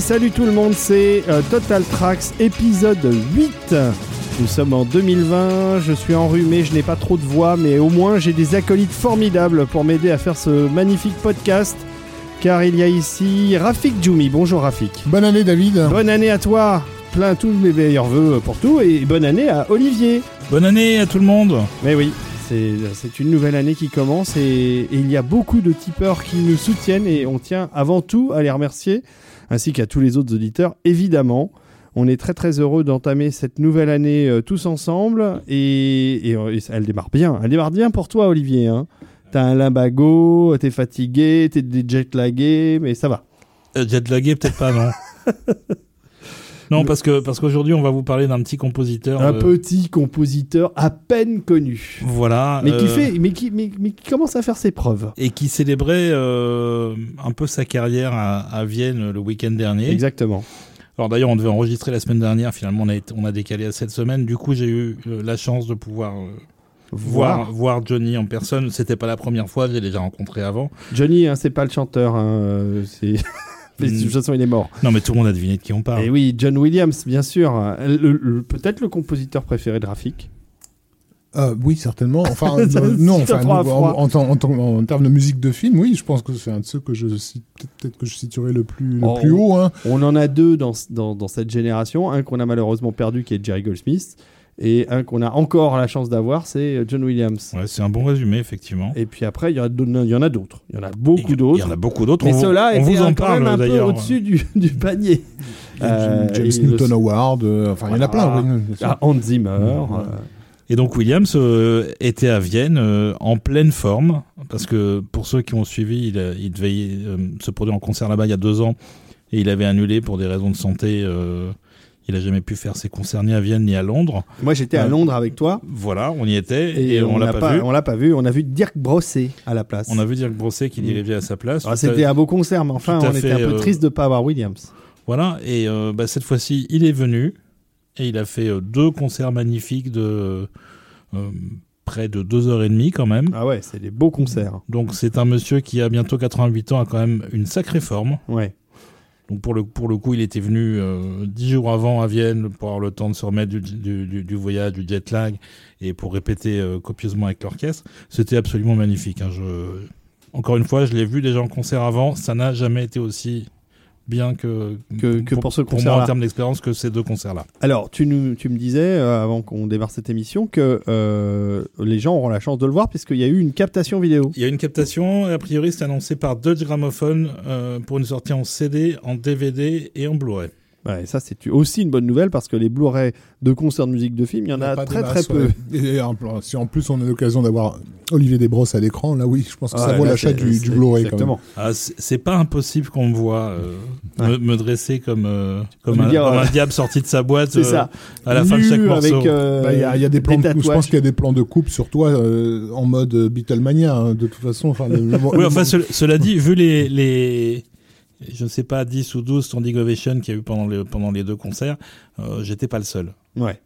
Et salut tout le monde, c'est euh, Total Tracks épisode 8. Nous sommes en 2020, je suis enrhumé, je n'ai pas trop de voix, mais au moins j'ai des acolytes formidables pour m'aider à faire ce magnifique podcast. Car il y a ici Rafik Djoumi. Bonjour Rafik. Bonne année David. Bonne année à toi. Plein tous mes meilleurs voeux pour tout et bonne année à Olivier. Bonne année à tout le monde. Mais oui, c'est c'est une nouvelle année qui commence et, et il y a beaucoup de tipeurs qui nous soutiennent et on tient avant tout à les remercier ainsi qu'à tous les autres auditeurs évidemment. On est très très heureux d'entamer cette nouvelle année euh, tous ensemble et, et, euh, et elle démarre bien. Elle démarre bien pour toi Olivier. Hein. T'as un limbago, t'es fatigué, t'es jetlagué, mais ça va. Euh, jetlagué, peut-être pas, non. non, parce que parce qu'aujourd'hui, on va vous parler d'un petit compositeur. Un euh, petit compositeur à peine connu. Voilà. Mais qui euh, fait, mais qui, mais, mais qui commence à faire ses preuves. Et qui célébrait euh, un peu sa carrière à, à Vienne le week-end dernier. Exactement. Alors d'ailleurs, on devait enregistrer la semaine dernière. Finalement, on a, été- on a décalé à cette semaine. Du coup, j'ai eu la chance de pouvoir voir, voir Johnny en personne. C'était pas la première fois. Je l'ai déjà rencontré avant. Johnny, hein, c'est pas le chanteur. Hein, c'est... Mais de toute façon, il est mort. Non, mais tout le monde a deviné de qui on parle. Et oui, John Williams, bien sûr. Le- le- Peut-être le compositeur préféré de Rafik. Euh, oui, certainement. Enfin, euh, non, enfin, en, froid. en, en- en- en termes de musique de film, oui, je pense que c'est un de ceux que je cite- peut-être peut-être que je situerai le plus, le Oh. plus haut. Hein. On en a deux dans, dans, dans cette génération. Un qu'on a malheureusement perdu, qui est Jerry Goldsmith. Et un qu'on a encore la chance d'avoir, c'est euh, John Williams. Ouais, c'est un bon résumé, effectivement. Et puis après, il y, en a d'autres- il y en a d'autres. Il y en a beaucoup d'autres. beaucoup. Mais ceux-là on étaient vous en quand même parle un peu d'ailleurs. au-dessus du, du panier. Euh, James et Newton le- Howard, euh, enfin, il y en a plein. Ah. Hans Zimmer. Euh, Et donc Williams euh, était à Vienne euh, en pleine forme, parce que pour ceux qui ont suivi, il, il devait euh, se produire en concert là-bas il y a deux ans, et il avait annulé pour des raisons de santé. Euh, il a jamais pu faire ses concerts ni à Vienne ni à Londres. Moi, j'étais à Ouais. Londres avec toi. Voilà, on y était, Et, et, on, l'a pas, vu. On l'a pas vu. On a vu Dirk Brosset à la place. On a vu Dirk Brosset qui dirigeait à sa place. Ah, Tout à- C'était un beau concert, mais enfin, on était un peu euh, triste de pas avoir Williams. Voilà, et euh, bah, cette fois-ci, il est venu, et il a fait euh, deux concerts magnifiques de euh, près de deux heures et demie quand même. Ah ouais, c'est des beaux concerts. Donc c'est un monsieur qui a bientôt 88 ans, a quand même une sacrée forme. Ouais. Donc pour le, pour le coup, il était venu euh, dix jours avant à Vienne pour avoir le temps de se remettre du, du, voyage, du jet lag, et pour répéter euh, copieusement avec l'orchestre. C'était absolument magnifique. hein. Encore une fois, je l'ai vu déjà en concert avant, ça n'a jamais été aussi bien que, Que- que pour ce Pour moi, en termes d'expérience, que ces deux concerts-là. Alors, tu, nous, tu me disais, euh, avant qu'on démarre cette émission, que euh, les gens auront la chance de le voir, puisqu'il y a eu une captation vidéo. Il y a une captation, et a priori, c'est annoncé par Dutch Gramophone euh, pour une sortie en CD, en DVD et en Blu-ray. Ouais, ça, c'est aussi une bonne nouvelle, parce que les Blu-ray de concerts de musique de film, il y en a pas des très très peu. Et en, si en plus on a l'occasion d'avoir Olivier Desbrosses à l'écran, là oui, je pense que ça Ouais, vaut l'achat du, du Blu-ray. Exactement. Ah, c'est pas impossible qu'on me voit euh, Ouais. me, me dresser comme, euh, comme, un, dire, comme un diable sorti de sa boîte C'est euh, ça. à la fin de chaque morceau. avec, euh, Bah, Il y, a- y a des plans de coupe, je pense qu'il y a des plans de coupe sur toi euh, en mode Beatlemania, hein, de toute façon. Enfin, le- le- Oui, le- enfin, ce- cela dit, vu les, les, je sais pas, 10 ou 12 standing ovation qu'il y a eu pendant les, pendant les deux concerts, euh, j'étais pas le seul. Ouais.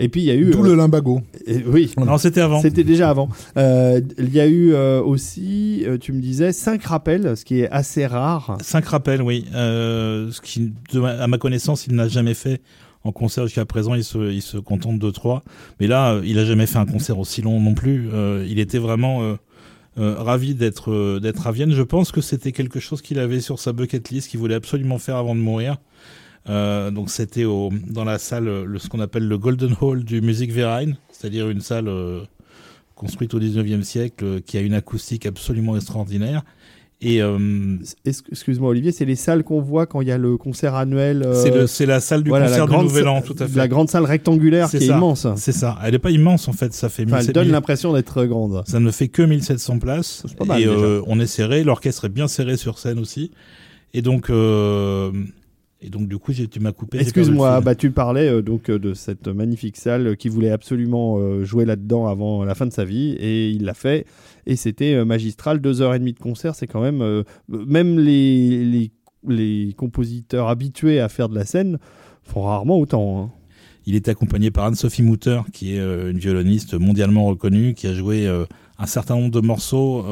Et puis, il y a eu... D'où euh, le limbago. et- oui, Non, c'était avant. C'était déjà avant. Euh, Il y a eu euh, aussi, euh, tu me disais, cinq rappels, ce qui est assez rare. Cinq rappels, oui. Euh, ce qui, à ma connaissance, il n'a jamais fait en concert jusqu'à présent. Il se, il se contente de trois. Mais là, euh, il a jamais fait un concert aussi long non plus. Euh, il était vraiment euh, ravi d'être euh, d'être à Vienne. Je pense que c'était quelque chose qu'il avait sur sa bucket list, qu'il voulait absolument faire avant de mourir. Euh, donc c'était dans la salle, le, ce qu'on appelle le Golden Hall du Musikverein, c'est-à-dire une salle construite au 19e siècle qui a une acoustique absolument extraordinaire. Et euh, Excuse-moi Olivier, c'est les salles qu'on voit quand il y a le concert annuel. euh, C'est la salle du voilà, concert du grande Nouvel An, tout à fait. La grande salle rectangulaire C'est qui est ça. immense. C'est ça. Elle est pas immense en fait, ça fait Enfin, elle 1700 donne l'impression d'être grande. Ça ne fait que 1700 places. Pas mal, et euh, on est serré, l'orchestre est bien serré sur scène aussi. Et donc, euh, et donc du coup, tu m'as coupé. Excuse-moi, bah, tu parlais euh, donc euh, de cette magnifique salle qui voulait absolument euh, jouer là-dedans avant la fin de sa vie et il l'a fait et c'était euh, magistral, deux heures et demie de concert, c'est quand même même les, les les compositeurs habitués à faire de la scène font rarement autant. hein. Il était accompagné par Anne-Sophie Mutter, qui est une violoniste mondialement reconnue, qui a joué un certain nombre de morceaux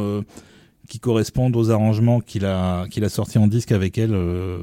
qui correspondent aux arrangements qu'il a qu'il a sortis en disque avec elle euh,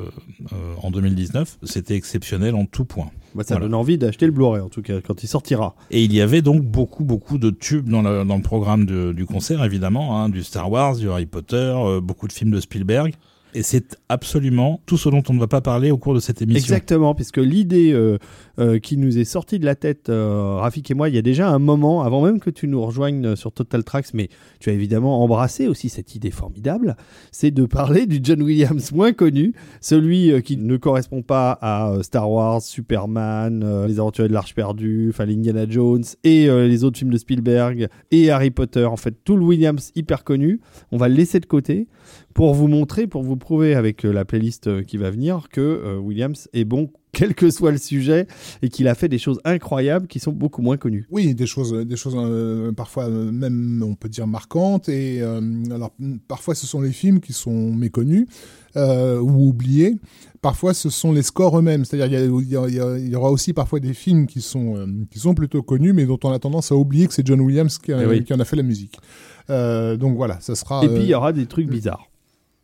euh, en 2019. C'était exceptionnel en tout point. Bah, ça Voilà. donne envie d'acheter le Blu-ray en tout cas quand il sortira. Et il y avait donc beaucoup, beaucoup de tubes dans le, dans le programme de- du concert, évidemment, hein, du Star Wars, du Harry Potter, euh, beaucoup de films de Spielberg. Et c'est absolument tout ce dont on ne va pas parler au cours de cette émission. Exactement, puisque l'idée euh, euh, qui nous est sortie de la tête, euh, Rafik et moi, il y a déjà un moment, avant même que tu nous rejoignes sur Total Tracks, mais tu as évidemment embrassé aussi cette idée formidable, c'est de parler du John Williams moins connu, celui euh, qui ne correspond pas à Star Wars, Superman, Les Aventuriers de l'Arche perdue, enfin les Indiana Jones et les autres films de Spielberg et Harry Potter, en fait tout le Williams hyper connu, on va le laisser de côté pour vous montrer, pour vous prouver avec euh, la playlist euh, qui va venir que euh, Williams est bon quel que soit le sujet et qu'il a fait des choses incroyables qui sont beaucoup moins connues. Oui, des choses, des choses euh, parfois euh, même, on peut dire, marquantes. Et euh, alors, parfois, ce sont les films qui sont méconnus ou oubliés. Parfois, ce sont les scores eux-mêmes. C'est-à-dire, il y, aura aussi parfois des films qui sont, qui sont plutôt connus, mais dont on a tendance à oublier que c'est John Williams qui, a- Eh oui. qui en a fait la musique. Donc voilà, ça sera. et puis il y aura des trucs bizarres.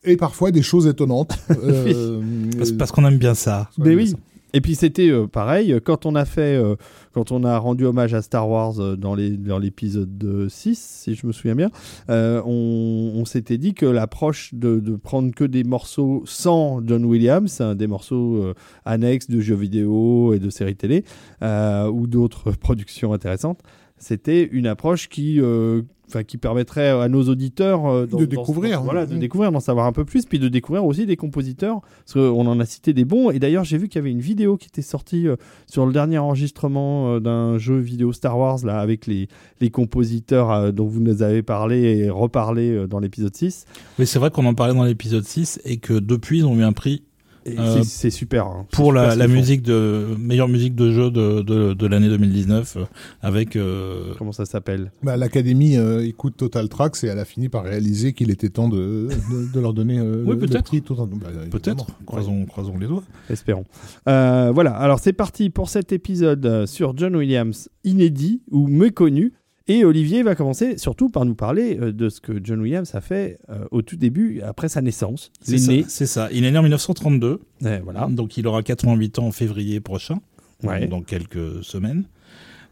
Et parfois des choses étonnantes. Euh, Parce, parce qu'on aime bien ça. Mais oui. Et puis c'était euh, pareil quand on a fait, euh, quand on a rendu hommage à Star Wars euh, dans les dans l'épisode 6, si je me souviens bien, euh, on, on s'était dit que l'approche de, de prendre que des morceaux sans John Williams, hein, des morceaux euh, annexes de jeux vidéo et de séries télé euh, ou d'autres productions intéressantes, c'était une approche qui euh, Enfin, qui permettrait à nos auditeurs euh, De découvrir. voilà, de Mm. découvrir, d'en savoir un peu plus, puis de découvrir aussi des compositeurs, parce qu'on en a cité des bons. Et d'ailleurs, j'ai vu qu'il y avait une vidéo qui était sortie euh, sur le dernier enregistrement euh, d'un jeu vidéo Star Wars, là, avec les, les compositeurs euh, dont vous nous avez parlé et reparlé euh, dans l'épisode 6. Oui, c'est vrai qu'on en parlait dans l'épisode 6 et que depuis, ils ont eu un prix Euh, c'est- super. hein. Pour super la, musique de meilleure musique de jeu de, de, de l'année 2019 euh, avec euh, Comment ça s'appelle? Bah, L'Académie euh, écoute Total Tracks et elle a fini par réaliser qu'il était temps de, de, de leur donner euh, Oui, le- le peut-être. prix Total- bah, peut-être croisons, croisons les doigts. Espérons. Euh, voilà, alors c'est parti pour cet épisode sur John Williams inédit ou méconnu. Et Olivier va commencer surtout par nous parler euh, de ce que John Williams a fait euh, au tout début, après sa naissance. Il est ça, né. c'est ça. Il est né en 1932, Eh, voilà. donc il aura 88 ans en février prochain, Ouais. dans quelques semaines.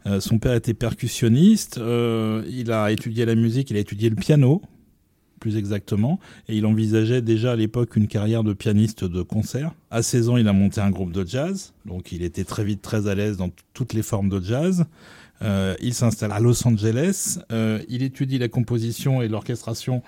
Euh, son père était percussionniste, euh, il a étudié la musique, il a étudié le piano, plus exactement, et il envisageait déjà à l'époque une carrière de pianiste de concert. À 16 ans, il a monté un groupe de jazz, donc il était très vite très à l'aise dans toutes les formes de jazz. Euh, il s'installe à Los Angeles, euh, il étudie la composition et l'orchestration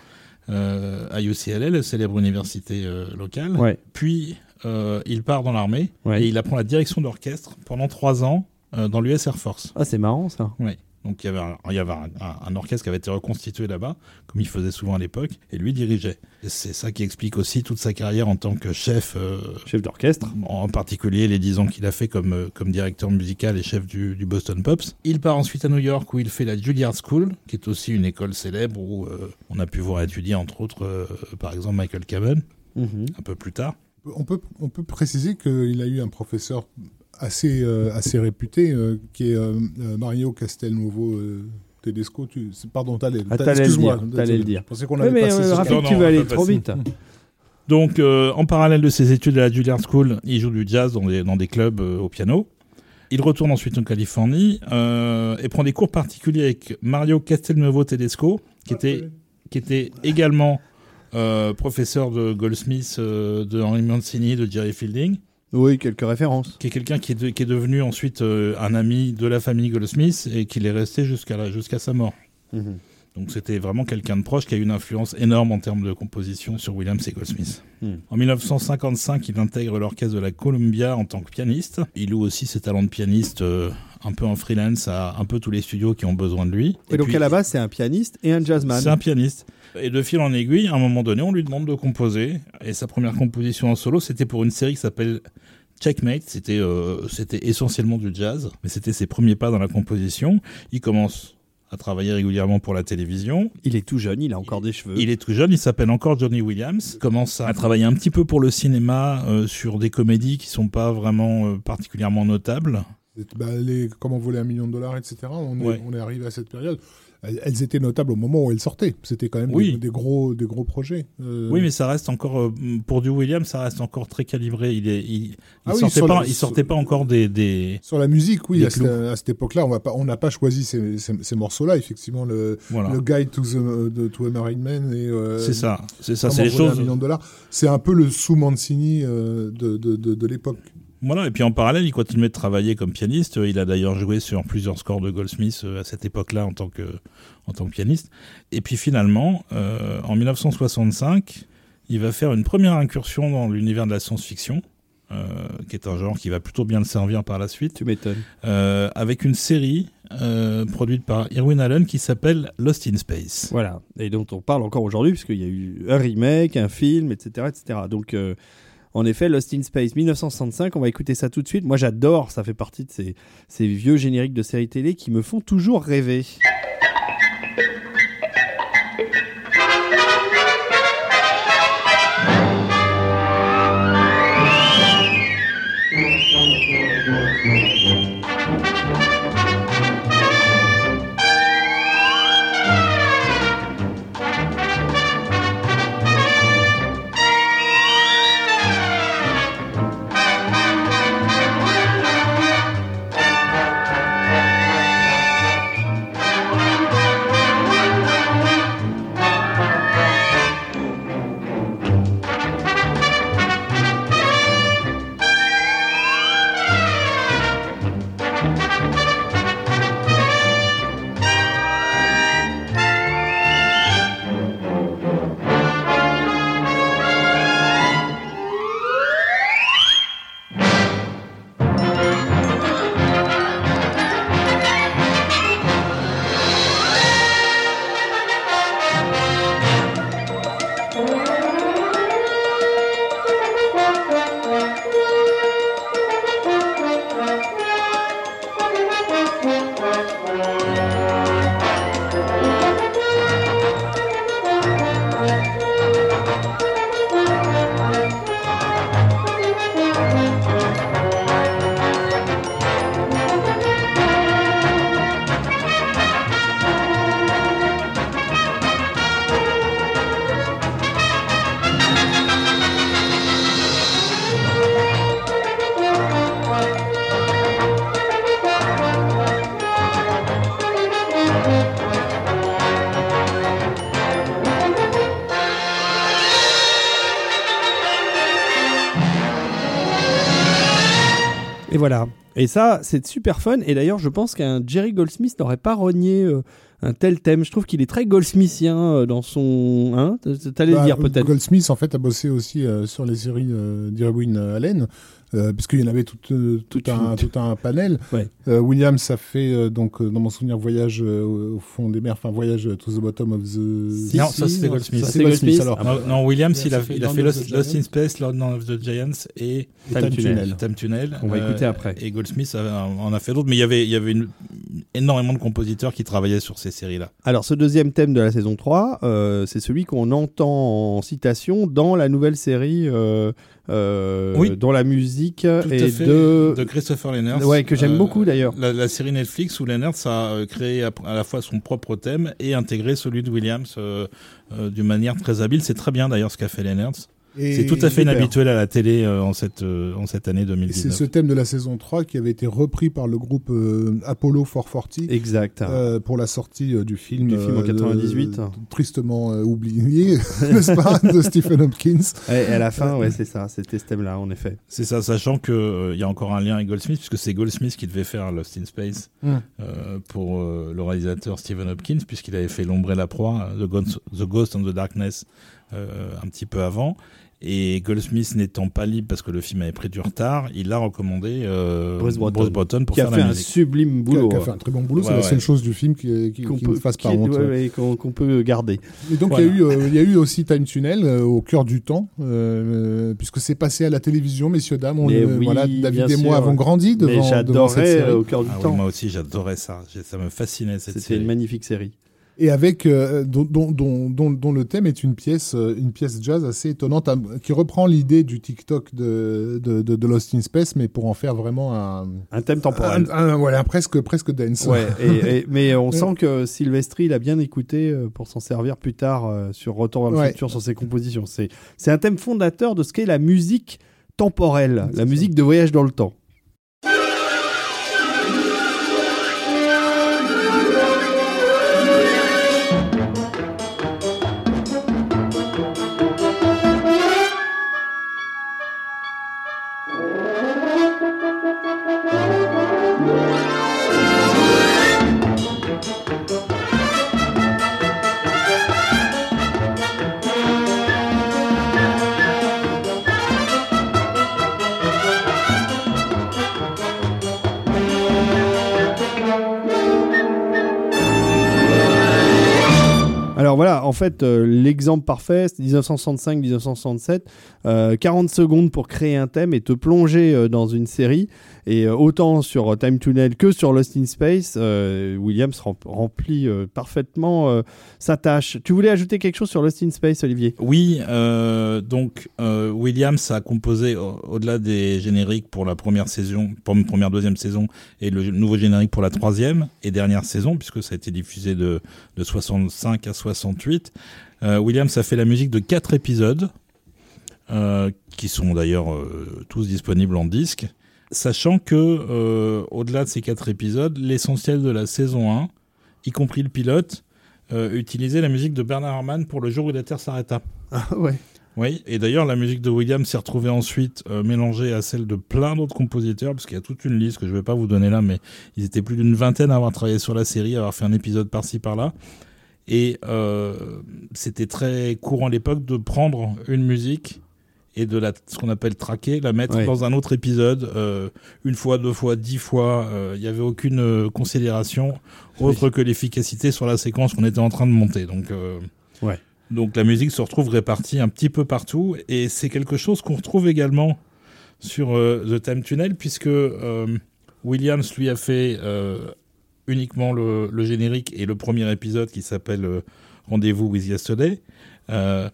euh, à UCLA, la célèbre université locale. Ouais. Puis il part dans l'armée Ouais. et il apprend la direction d'orchestre pendant trois ans dans l'US Air Force. Ah, c'est marrant ça. Oui. Donc il y avait, un, il y avait un, un- un orchestre qui avait été reconstitué là-bas, comme il faisait souvent à l'époque, et lui dirigeait. C'est ça qui explique aussi toute sa carrière en tant que chef, euh, Chef d'orchestre. en particulier les dix ans qu'il a fait comme, euh, comme directeur musical et chef du, du Boston Pops. Il part ensuite à New York où il fait la Juilliard School, qui est aussi une école célèbre où euh, on a pu voir étudier entre autres, euh, par exemple, Michael Kamen, Mhm. un peu plus tard. On peut, on peut préciser qu'il a eu un professeur assez, euh, assez réputé, euh, qui est euh, Mario Castelnuovo euh, Tedesco. Tu, pardon, t'allais, Ah, excuse-moi. dire, t'allais le dire. Je pensais qu'on avait mais passé ce Rafik, Non, tu vas on aller trop vite. Donc, euh, en parallèle de ses études à la Juilliard School, il joue du jazz dans des, dans des clubs euh, au piano. Il retourne ensuite en Californie euh, et prend des cours particuliers avec Mario Castelnuovo Tedesco, qui était, qui était également euh, professeur de Goldsmith, euh, de Henry Mancini, de Jerry Fielding, Oui, quelques références. qui est quelqu'un qui, est de- qui est devenu ensuite euh, un ami de la famille Goldsmith et qui l'est resté jusqu'à sa mort. Mhm. Donc c'était vraiment quelqu'un de proche qui a eu une influence énorme en termes de composition sur Williams et Goldsmith. Hmm. En 1955, il intègre l'orchestre de la Columbia en tant que pianiste. Il loue aussi ses talents de pianiste euh, un peu en freelance à un peu tous les studios qui ont besoin de lui. Et, donc puis, à la base, c'est un pianiste et un jazzman. c'est un pianiste. Et de fil en aiguille, à un moment donné, on lui demande de composer. Et sa première composition en solo, c'était pour une série qui s'appelle Checkmate. C'était euh, c'était essentiellement du jazz, mais c'était ses premiers pas dans la composition. Il commence à travailler régulièrement pour la télévision. Il est tout jeune, il a encore des cheveux. Il est tout jeune, il s'appelle encore Johnny Williams. Il commence à travailler un petit peu pour le cinéma euh, sur des comédies qui sont pas vraiment euh, particulièrement notables. Bah, les, comment voler un million de dollars, etc. On est, Ouais. on est arrivé à cette période. Elles, étaient notables au moment où elles sortaient. C'était quand même Oui. des, des gros, des gros projets. Euh, Oui, mais ça reste encore euh, pour du Williams, ça reste encore très calibré. Il est, il, il Ah oui, sortait pas, le- il sortait pas encore des, des Sur la musique, oui, à, cette- à cette époque-là, on va pas, on n'a pas choisi ces, ces, ces morceaux-là. Effectivement, le, voilà. le Guide to the to a Married Man et euh, c'est ça, c'est ça, c'est les choses. C'est un peu le sous Mancini euh, de, de, de, de l'époque. Voilà, et puis en parallèle, il continuait de travailler comme pianiste. Il a d'ailleurs joué sur plusieurs scores de Goldsmith euh, à cette époque-là en tant que en tant que pianiste. Et puis finalement, euh, en 1965, il va faire une première incursion dans l'univers de la science-fiction, euh, qui est un genre qui va plutôt bien le servir par la suite, Tu m'étonnes. euh, avec une série euh, produite par Irwin Allen qui s'appelle Lost in Space. Voilà, et dont on parle encore aujourd'hui, puisqu'il y a eu un remake, un film, etc. etc. Donc, en effet, Lost in Space 1965, on va écouter ça tout de suite. Moi, j'adore, ça fait partie de ces, vieux génériques de séries télé qui me font toujours rêver. Et ça, c'est super fun. Et d'ailleurs, je pense qu'un Jerry Goldsmith n'aurait pas renié euh, un tel thème. Je trouve qu'il est très Goldsmithien euh, dans son. Hein? T'allais le Bah, dire peut-être. Goldsmith, en fait, a bossé aussi euh, sur les séries euh, d'Irwin Allen, euh, puisqu'il y en avait tout, euh, tout, un, tout un panel. Ouais. Euh, Williams a fait, euh, donc, dans mon souvenir, Voyage euh, au fond des mers, enfin, Voyage to the bottom of the... Non, ça c'était Goldsmith. ça, Goldsmith, alors. Ah, non, non, Williams, il a, Il a fait il a Land fait of Lost, the Lost in. Space, Lord of the Giants et Time Time Tunnel. Tunnel. Time Tunnel. On va écouter après. Et Goldsmith en a fait d'autres, mais il y avait, il y avait une- énormément de compositeurs qui travaillaient sur ces séries-là. Alors, ce deuxième thème de la saison 3, euh, c'est celui qu'on entend en citation dans la nouvelle série euh, euh, Oui. dont la musique Tout est fait, de... de Christopher Leonard. Ouais, que j'aime beaucoup, d'ailleurs. La, la série Netflix où Leonard a euh, créé à, à la fois son propre thème et intégré celui de Williams euh, euh, d'une manière très habile. C'est très bien d'ailleurs ce qu'a fait Leonard. Et C'est tout à fait inhabituel à la télé euh, en, cette, euh, en cette année Et c'est 2019. ce thème de la saison 3 qui avait été repris par le groupe euh, Apollo 440 Exact. euh, pour la sortie euh, du film, Du film en euh, 98. de- tristement euh, oublié, n'est-ce pas, de Stephen Hopkins. Et, à la fin, ouais, c'est ça, c'était ce thème-là, en effet. C'est ça, sachant qu'il y a encore un lien avec Goldsmith, puisque c'est Goldsmith qui devait faire Lost in Space Mm. euh, pour euh, le réalisateur Stephen Hopkins, puisqu'il avait fait L'ombre et la proie, The Ghost, the Ghost and the Darkness, euh, un petit peu avant. Et Goldsmith n'étant pas libre parce que le film avait pris du retard, il a recommandé euh, Bruce Broughton. pour Qui a faire fait la un musique. sublime Qui a, boulot. qui a fait un très bon boulot, c'est Ouais, la seule chose du film qui, qui, qu'on qui peut, ne fasse pas qui- honte. ouais, ouais, qu'on qu'on peut garder. Et donc Voilà. il, y a eu, euh, y a eu aussi Time Tunnel euh, au cœur du temps, euh, puisque c'est passé à la télévision, messieurs, dames. On, Mais euh, oui, voilà, David et moi sûr. avons grandi devant, Mais devant cette j'adorais série. au cœur du Ah oui, temps. moi aussi, j'adorais ça. J'ai- Ça me fascinait cette C'était série. une magnifique série. Et avec euh, dont, dont, dont, dont, dont le thème est une pièce, euh, une pièce jazz assez étonnante, à- qui reprend l'idée du TikTok de, de, de, de Lost in Space, mais pour en faire vraiment un, Un thème temporel. un, un- voilà, presque, presque dance. Ouais, et, et- mais on sent que Sylvestri il a bien écouté euh, pour s'en servir plus tard euh, sur Retour vers le Ouais. futur sur ses compositions. C'est c'est un thème fondateur de ce qu'est la musique temporelle, la musique de voyage dans le temps. Fait, euh, l'exemple parfait, c'est 1965-1967, euh, 40 secondes pour créer un thème et te plonger euh, dans une série. Et euh, autant sur euh, Time Tunnel que sur Lost in Space, euh, Williams rem- remplit parfaitement sa tâche. Tu voulais ajouter quelque chose sur Lost in Space, Olivier? Oui, donc Williams a composé au- au-delà des génériques pour la première saison, pour la première deuxième saison et le nouveau générique pour la troisième et dernière saison, puisque ça a été diffusé de, de 65 à 68. Euh, Williams a fait la musique de quatre épisodes, qui sont d'ailleurs tous disponibles en disque, sachant que euh, au-delà de ces quatre épisodes, l'essentiel de la saison 1, y compris le pilote, euh, utilisait la musique de Bernard Herrmann pour le jour où la Terre s'arrêta. Ah ouais. Oui, et d'ailleurs la musique de Williams s'est retrouvée ensuite euh, mélangée à celle de plein d'autres compositeurs, parce qu'il y a toute une liste que je ne vais pas vous donner là, mais ils étaient plus d'une vingtaine à avoir travaillé sur la série, à avoir fait un épisode par-ci par-là. Et euh, c'était très courant à l'époque de prendre une musique et de la, ce qu'on appelle traquer, la mettre Ouais. dans un autre épisode, euh, une fois, deux fois, dix fois. euh, Il n'y avait aucune euh, considération autre que l'efficacité sur la séquence qu'on était en train de monter. Donc, euh, Ouais. donc la musique se retrouve répartie un petit peu partout et c'est quelque chose qu'on retrouve également sur euh, The Time Tunnel puisque euh, Williams lui a fait euh, uniquement le, le générique et le premier épisode qui s'appelle euh, Rendez-vous with Yesterday. Euh,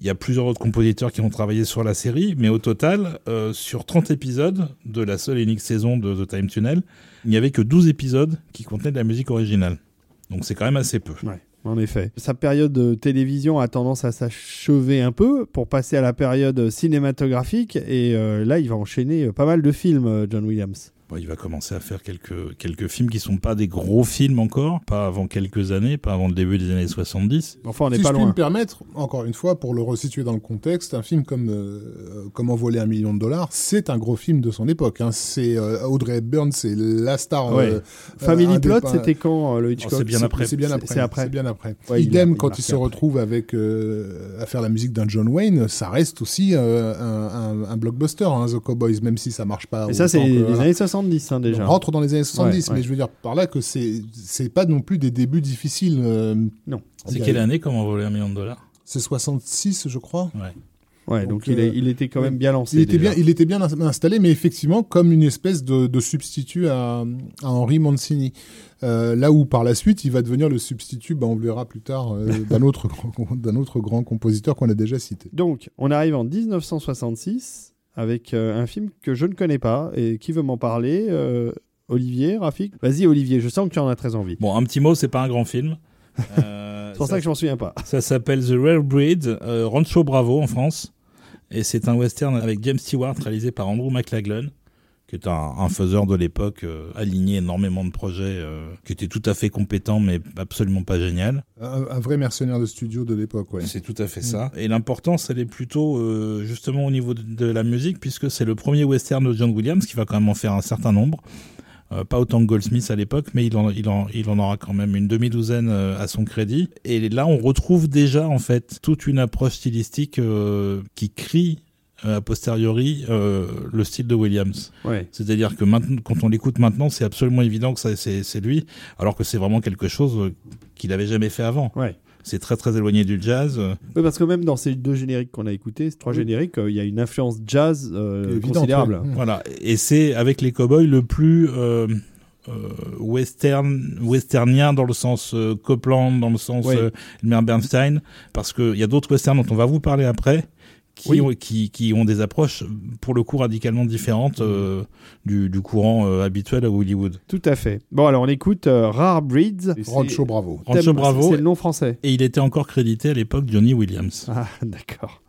il y a plusieurs autres compositeurs qui ont travaillé sur la série, mais au total, euh, sur 30 épisodes de la seule et unique saison de The Time Tunnel, il n'y avait que 12 épisodes qui contenaient de la musique originale. Donc c'est quand même assez peu. Ouais, en effet. Sa période de télévision a tendance à s'achever un peu pour passer à la période cinématographique. Et euh, là, il va enchaîner euh, pas mal de films, John Williams. Bon, il va commencer à faire quelques, quelques films qui sont pas des gros films encore, pas avant quelques années, pas avant le début des années 70. Enfin, on n'est si pas je puis loin. me permettre, encore une fois, pour le resituer dans le contexte, un film comme euh, Comment voler un million de dollars, c'est un gros film de son époque. hein. C'est euh, Audrey Hepburn, c'est la star. Ouais. euh, Family des Plot, c'était quand euh, le Hitchcock c'est bien après. C'est bien après. c'est après. C'est bien après. Ouais, il a- Idem il quand il se après. retrouve avec euh, à faire la musique d'un John Wayne, ça reste aussi euh, un, un- un blockbuster, hein, The Cowboys, même si ça marche pas. Et ça, c'est les années 70 hein, déjà. On rentre dans les années 70, Ouais, ouais. mais je veux dire par là que c'est c'est pas non plus des débuts difficiles. euh, C'est y a- quelle année comment voler un million de dollars? C'est 66, je crois. Ouais. Ouais, donc, Donc, il, est- euh, il était quand même bien lancé. Il était déjà. bien, il était bien ins- installé, mais effectivement comme une espèce de, de substitut à, à Henri Mancini. Euh, là où par la suite il va devenir le substitut, bah, on le verra plus tard, euh, d'un autre d'un autre grand compositeur qu'on a déjà cité. Donc, on arrive en 1966 avec euh, un film que je ne connais pas. Et qui veut m'en parler Euh, Olivier, Rafik Vas-y, Olivier, je sens que tu en as très envie. Bon, un petit mot, c'est pas un grand film. Euh, C'est pour ça, que je m'en souviens pas. Ça s'appelle The Rare Breed, euh, Rancho Bravo en France. Et c'est un western avec James Stewart réalisé par Andrew McLaglen, qui est un, un faiseur de l'époque, euh, aligné énormément de projets, euh, qui était tout à fait compétent mais absolument pas génial. Un, un vrai mercenaire de studio de l'époque, ouais. C'est tout à fait ça. Et l'importance, elle est plutôt euh, justement au niveau de, de la musique, puisque c'est le premier western de John Williams, qui va quand même en faire un certain nombre. Euh, pas autant que Goldsmith à l'époque, mais il en, il, en, il en aura quand même une demi-douzaine euh, à son crédit. Et là, on retrouve déjà en fait toute une approche stylistique euh, qui crie euh, a posteriori euh, le style de Williams. Ouais. C'est-à-dire que maintenant, quand on l'écoute maintenant, c'est absolument évident que c'est, lui, alors que c'est vraiment quelque chose euh, qu'il n'avait jamais fait avant. Ouais. C'est très très éloigné du jazz. euh, Oui, parce que même dans ces deux génériques qu'on a écoutés, ces trois Oui. génériques, euh, il y a une influence jazz euh, Évidente, considérable. ouais. Voilà, et c'est avec les cowboys le plus euh, western, westernien dans le sens Copland, dans le sens Ouais. Elmer Bernstein, parce qu'il y a d'autres westerns dont on va vous parler après. Qui, Oui. ont, qui, qui ont des approches pour le coup radicalement différentes euh, du, du courant euh, habituel à Hollywood. Tout à fait. Bon, alors on écoute euh, Rare Breeds. Rancho Bravo. Rancho Bravo. C'est le nom français. Et il était encore crédité à l'époque Johnny Williams. Ah, d'accord.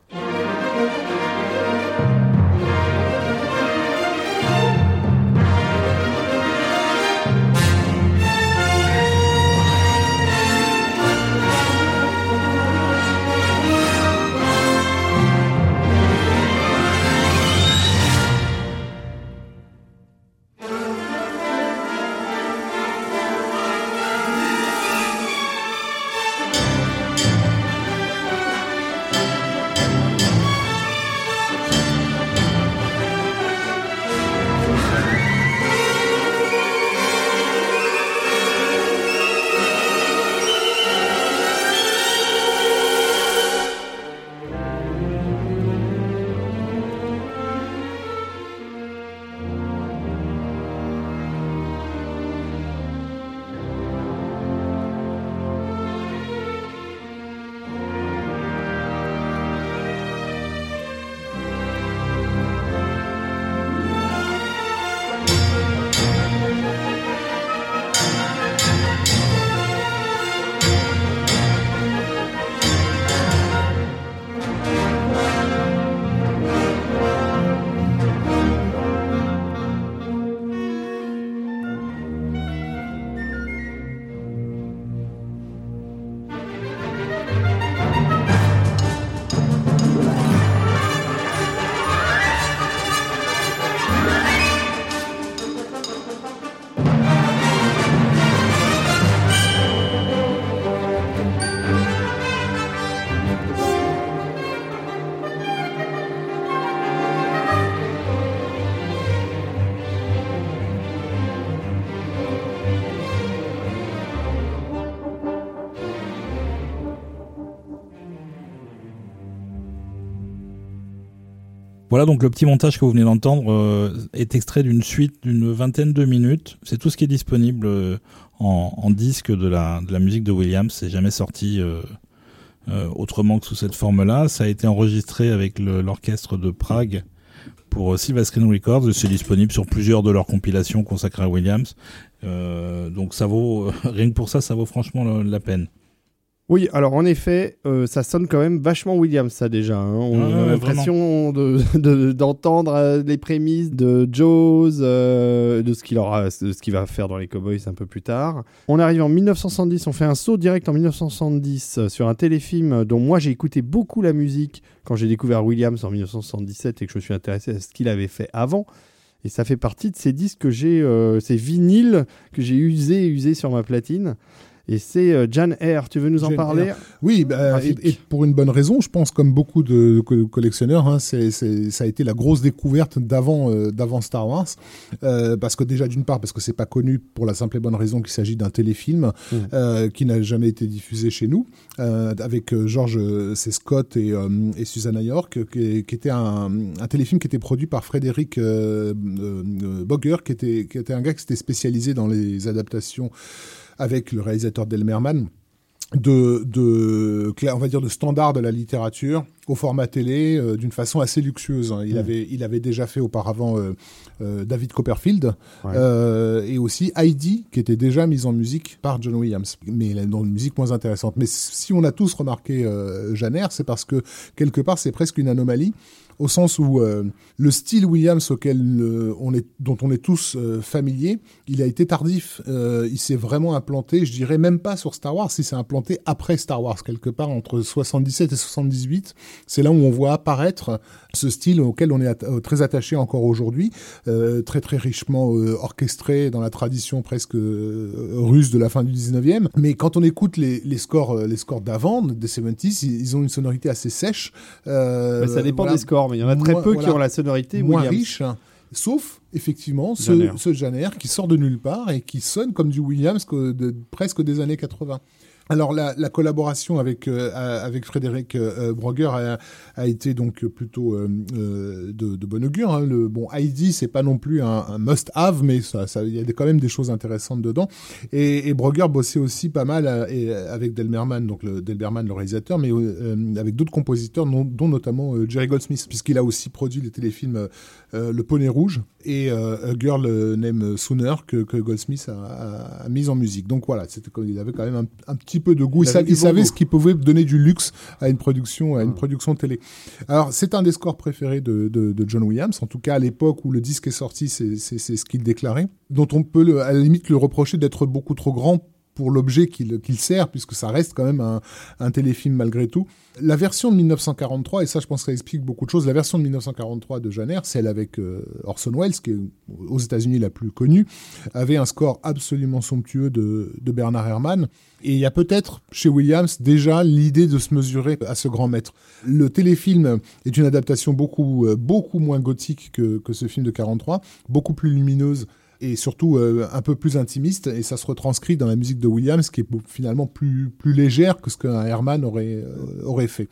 Voilà donc le petit montage que vous venez d'entendre euh, est extrait d'une suite d'une vingtaine de minutes. C'est tout ce qui est disponible euh, en, disque de la, musique de Williams. C'est jamais sorti euh, autrement que sous cette forme-là. Ça a été enregistré avec l'orchestre de Prague pour Silver Screen Records. C'est disponible sur plusieurs de leurs compilations consacrées à Williams. Donc ça vaut rien que pour ça, ça vaut franchement la peine. Oui, alors en effet, euh, ça sonne quand même vachement Williams, ça déjà. hein. On a l'impression de- de- d'entendre euh, les prémices de Jaws, euh, de ce qu'il aura, de ce qu'il va faire dans les Cowboys un peu plus tard. On arrive en 1970, on fait un saut direct en 1970 euh, sur un téléfilm dont moi j'ai écouté beaucoup la musique quand j'ai découvert Williams en 1977 et que je me suis intéressé à ce qu'il avait fait avant. Et ça fait partie de ces disques que j'ai, euh, ces vinyles que j'ai usés et usés sur ma platine. Et c'est euh, Jan Eyre. Tu veux nous en parler? Oui, bah, et, et pour une bonne raison, je pense, comme beaucoup de co- collectionneurs, hein, ça a été la grosse découverte d'avant, euh, d'avant Star Wars, Euh, parce que déjà d'une part, parce que c'est pas connu pour la simple et bonne raison qu'il s'agit d'un téléfilm Mm. euh, qui n'a jamais été diffusé chez nous, avec George C. Scott et, et Susanna York, qui, qui était un, un téléfilm qui était produit par Frédéric Bogger, qui était, qui était un gars qui s'était spécialisé dans les adaptations avec le réalisateur Delmerman de, de, on va de standard de la littérature au format télé euh, d'une façon assez luxueuse. hein. Il, Mm. avait, il avait déjà fait auparavant euh, euh, David Copperfield Ouais. et aussi Heidi qui était déjà mise en musique par John Williams, mais dans une musique moins intéressante. Mais si on a tous remarqué Janer, c'est parce que quelque part c'est presque une anomalie au sens où euh, le style Williams auquel euh, on est, dont on est tous euh, familiers, il a été tardif. Il s'est vraiment implanté, je dirais même pas sur Star Wars, il s'est implanté après Star Wars, quelque part entre 77 et 78. C'est là où on voit apparaître ce style auquel on est at- euh, très attaché encore aujourd'hui, euh, très très richement euh, orchestré dans la tradition presque euh, russe de la fin du 19e. Mais quand on écoute les, les scores, les scores d'avant, des 70s, ils, ont une sonorité assez sèche. Bah, Ça dépend voilà des scores, mais il y en a très Moins- peu qui ont la sonorité moins Williams. riche, sauf effectivement ce, ce Janer qui sort de nulle part et qui sonne comme du Williams que de- presque des années 80. Alors la, la, collaboration avec euh, avec Frédéric euh, Brogger a, a, été donc plutôt euh, euh de, de bon augure. Hein. Le bon Heidi c'est pas non plus un, un must-have, mais il y a quand même des choses intéressantes dedans. Et, et Brogger bossait aussi pas mal avec Delmerman, donc le, Delberman le réalisateur, mais avec d'autres compositeurs, dont, notamment Jerry Goldsmith, puisqu'il a aussi produit les téléfilms Le Poney Rouge et A Girl Named Sooner que, Goldsmith a, mis en musique. Donc voilà, il avait quand même un petit peu de goût. Il, il, savait ce qui pouvait donner du luxe à une production, à une production télé. Alors, c'est un des scores préférés de, de, de, John Williams. En tout cas, à l'époque où le disque est sorti, c'est ce qu'il déclarait. Dont on peut, à la limite, le reprocher d'être beaucoup trop grand pour l'objet qu'il sert, puisque ça reste quand même un, téléfilm malgré tout. La version de 1943, et ça je pense que ça explique beaucoup de choses, la version de 1943 de Janer, celle avec euh, Orson Welles, qui est aux États-Unis la plus connue, avait un score absolument somptueux de, de Bernard Herrmann. Et il y a peut-être chez Williams déjà l'idée de se mesurer à ce grand maître. Le téléfilm est une adaptation beaucoup, euh, beaucoup moins gothique que, que ce film de 43, beaucoup plus lumineuse et surtout euh, un peu plus intimiste et ça se retranscrit dans la musique de Williams qui est finalement plus plus légère que ce qu'un Herman aurait euh, aurait fait.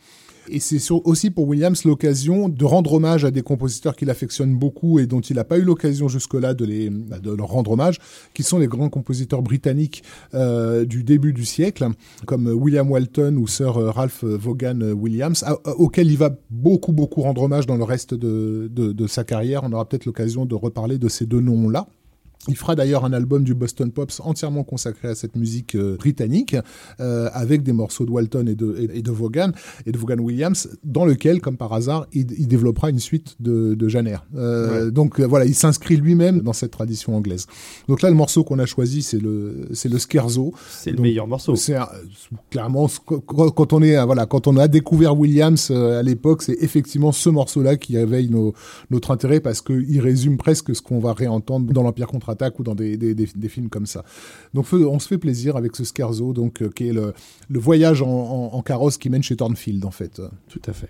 Et c'est aussi pour Williams l'occasion de rendre hommage à des compositeurs qu'il affectionne beaucoup et dont il n'a pas eu l'occasion jusque-là de, de leur rendre hommage, qui sont les grands compositeurs britanniques euh, du début du siècle, comme William Walton ou Sir Ralph Vaughan Williams, auquel il va beaucoup, beaucoup rendre hommage dans le reste de, de sa carrière. On aura peut-être l'occasion de reparler de ces deux noms-là. Il fera d'ailleurs un album du Boston Pops entièrement consacré à cette musique euh, britannique, euh, avec des morceaux de Walton et de, et, et, de Vaughan et de Vaughan Williams, dans lequel, comme par hasard, il, il développera une suite de, de Janer. Euh, ouais. Donc voilà, il s'inscrit lui-même dans cette tradition anglaise. Donc là, le morceau qu'on a choisi, c'est le c'est le Scherzo. C'est le meilleur morceau. C'est clairement quand on est voilà quand on a découvert Williams à l'époque, c'est effectivement ce morceau-là qui réveille nos, notre intérêt parce qu'il résume presque ce qu'on va réentendre dans l'Empire contre ou dans des, des, films comme ça. Donc on se fait plaisir avec ce Scherzo, donc euh, qui est le, le voyage en, carrosse qui mène chez Thornfield en fait. Tout à fait.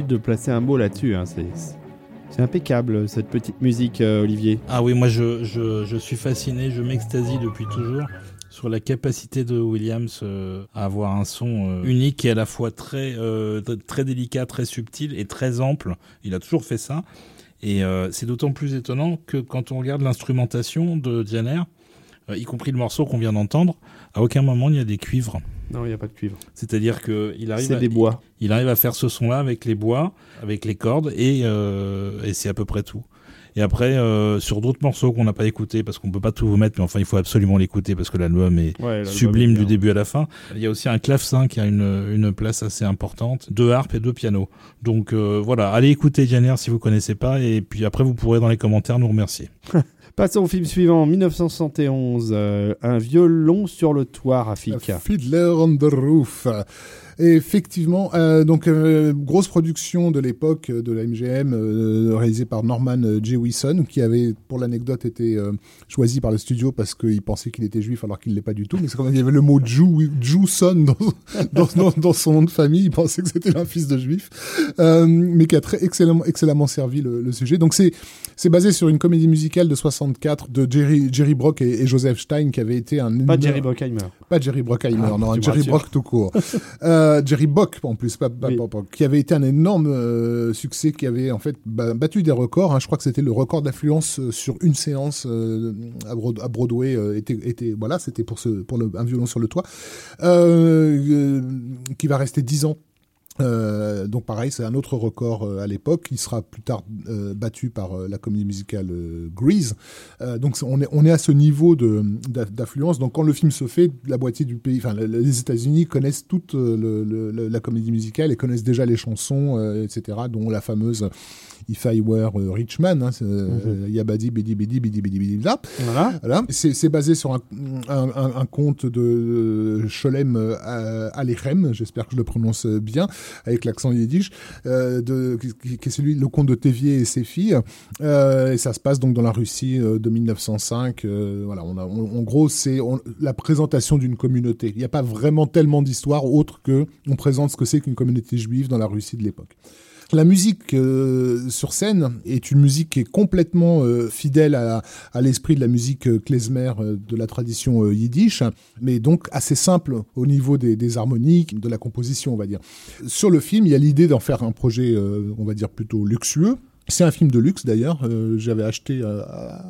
De placer un mot là-dessus. Hein. C'est impeccable cette petite musique, euh, Olivier. Ah oui, moi je, suis fasciné, je m'extasie depuis toujours sur la capacité de Williams euh, à avoir un son euh, unique et à la fois très très délicat, très subtil et très ample. Il a toujours fait ça. Et c'est d'autant plus étonnant que quand on regarde l'instrumentation de Dianer, y compris le morceau qu'on vient d'entendre, à aucun moment il y a des cuivres. Non, il n'y a pas de cuivre. C'est-à-dire qu'il arrive, C'est des bois. Il, il, arrive à faire ce son-là avec les bois, avec les cordes, et, euh, et c'est à peu près tout. Et après, euh, sur d'autres morceaux qu'on n'a pas écoutés, parce qu'on peut pas tout vous mettre, mais enfin, il faut absolument l'écouter parce que l'album est Ouais, sublime est du début à la fin. Il y a aussi un clavecin qui a une, une place assez importante, deux harpes et deux pianos. Donc euh, voilà, allez écouter Janer si vous connaissez pas, et puis après vous pourrez dans les commentaires nous remercier. Passons au film suivant, 1971, euh, un violon sur le toit, Rafik. Fiddler on the Roof. Effectivement, euh, donc euh, grosse production de l'époque euh, de la MGM euh, réalisée par Norman Jewison qui avait pour l'anecdote été euh, choisi par le studio parce qu'il pensait qu'il était juif alors qu'il l'est pas du tout mais c'est quand même il y avait le mot Jew Jewson dans, dans, dans, dans son nom de famille il pensait que c'était un fils de juif euh, mais qui a très excellemment excellemment servi le, le sujet donc c'est c'est basé sur une comédie musicale de 64 de Jerry Jerry Brock et, et Joseph Stein qui avait été un Pas Jerry Bruckheimer. pas Jerry Bruckheimer, Ah, non, me Jerry. Brock tout court. euh, Jerry Bock en plus, pas, pas- Oui. pas- pas- qui avait été un énorme euh, succès, qui avait en fait ba- battu des records. hein. Je crois que c'était le record d'affluence euh, sur une séance euh, à, Broad- à Broadway. euh, était, était voilà, c'était pour ce pour le, un violon sur le toit, euh, euh, qui va rester 10 ans. Euh, donc pareil, c'est un autre record euh, à l'époque, qui sera plus tard euh, battu par euh, la comédie musicale euh, Grease. Euh, donc on est, on est à ce niveau d'affluence. Donc quand le film se fait, la moitié du pays, enfin le- les États-Unis connaissent toute le- le- la comédie musicale et connaissent déjà les chansons, etc. Dont la fameuse If I Were euh, Rich Man, hein, euh, Yabadi Bidi Bidi Bidi Bidi Bidi Bla. Voilà. Voilà. C'est basé sur un, un, un- un conte de euh, Sholem euh, Alechem, j'espère que je le prononce bien, avec l'accent yiddish, euh, de, qui, qui est celui, le conte de Tévier et ses filles. Euh, et ça se passe donc dans la Russie euh, de 1905. euh, voilà, on a, on- en gros, c'est la présentation d'une communauté. Il n'y a pas vraiment tellement d'histoire autre que on présente ce que c'est qu'une communauté juive dans la Russie de l'époque. La musique euh, sur scène est une musique qui est complètement euh, fidèle à, à l'esprit de la musique euh, klezmer euh, de la tradition euh, yiddish, mais donc assez simple au niveau des, des harmoniques, de la composition, on va dire. Sur le film, il y a l'idée d'en faire un projet, euh, on va dire plutôt luxueux. C'est un film de luxe d'ailleurs. Euh, J'avais acheté euh, à,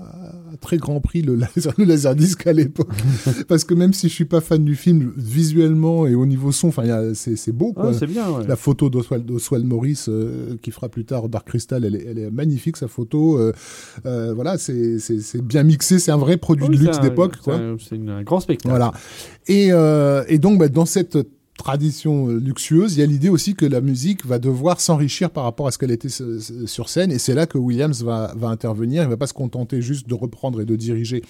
très grand prix le, laser, le laserdisc à l'époque, parce que même si je suis pas fan du film, visuellement et au niveau son, enfin, c'est beau. Quoi. Ah, bien, ouais. La photo d'Oswald Morris euh, qui fera plus tard Dark Crystal, elle est, elle est magnifique sa photo. euh, euh, voilà, c'est bien mixé, c'est un vrai produit Oui, de luxe d'époque. c'est un grand spectacle. Voilà. Et, euh, et donc, bah, dans cette tradition euh, luxueuse, il y a l'idée aussi que la musique va devoir s'enrichir par rapport à ce qu'elle était sur scène, et c'est là que Williams va, intervenir. Il va pas se contenter juste de reprendre et de diriger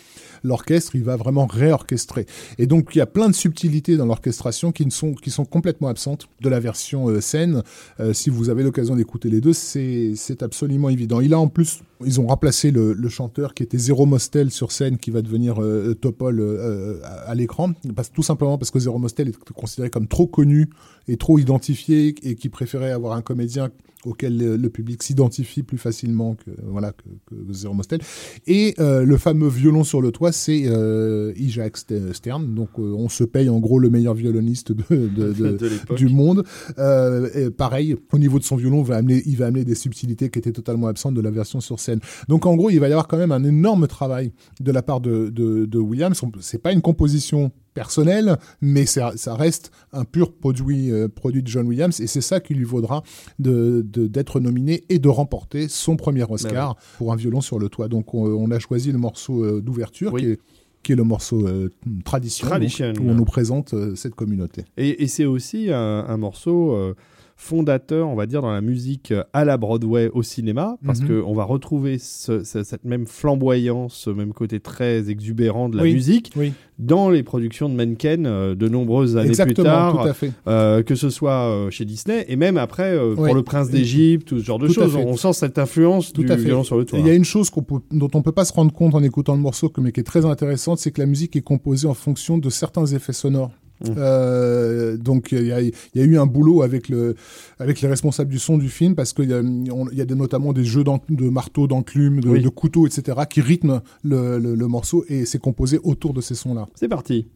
l'orchestre, il va vraiment réorchestrer. Et donc, il y a plein de subtilités dans l'orchestration qui ne sont complètement absentes de la version euh, scène. Euh, si vous avez l'occasion d'écouter les deux, c'est absolument évident. Il a en plus, ils ont remplacé le, le chanteur qui était Zéro Mostel sur scène, qui va devenir euh, Topol euh, à, à l'écran, tout simplement parce que Zéro Mostel est considéré comme trop connu et trop identifié, et qui préférait avoir un comédien auquel le, le public s'identifie plus facilement que voilà que, que Zéro Mostel. Et euh, le fameux violon sur le toit, c'est euh, Isaac Ste- Stern. Donc euh, on se paye en gros le meilleur violoniste de, de, de, de l'époque. du monde. Euh, et pareil, au niveau de son violon, il va amener, il va amener des subtilités qui étaient totalement absentes de la version sur scène. Donc en gros, il va y avoir quand même un énorme travail de la part de, de, de Williams. C'est pas une composition personnelle, mais ça, ça reste un pur produit, euh, produit de John Williams, et c'est ça qui lui vaudra de d'être nominé et de remporter son premier Oscar pour un violon sur le toit. Donc on, on a choisi le morceau euh, d'ouverture Oui. qui est qui est le morceau euh, Tradition, donc, où on nous présente euh, cette communauté. Et, et c'est aussi un, un morceau euh, fondateur, on va dire, dans la musique euh, à la Broadway au cinéma, parce Mhm. que on va retrouver ce- ce- cette même flamboyance, ce même côté très exubérant de la Oui. musique Oui. dans les productions de Menken euh, de nombreuses années Exactement, plus tard, tout à fait. euh, que ce soit euh, chez Disney et même après pour le Prince d'Égypte, tout ce genre de choses. On sent cette influence Tout du à fait. violon sur le toit. Il y a une chose qu'on peut- dont on peut pas se rendre compte en écoutant le morceau, mais qui est très intéressante, c'est que la musique est composée en fonction de certains effets sonores. Mmh. Euh, donc il y a, il y a eu un boulot avec le avec les responsables du son du film parce qu'il y a, on- il y a des- notamment des jeux de marteaux, d'enclumes, de, Oui. de couteaux, etc. qui rythment le, le- le morceau et c'est composé autour de ces sons-là. C'est parti.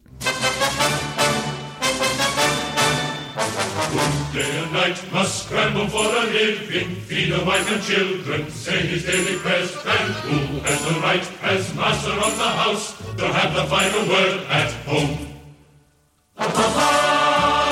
Day and night must scramble for a living, feed a wife and children, say his daily prayers, and who has the right, as master of the house, to have the final word at home? Allah!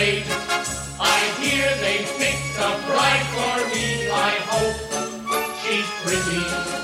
I hear they picked a bride for me. I hope she's pretty.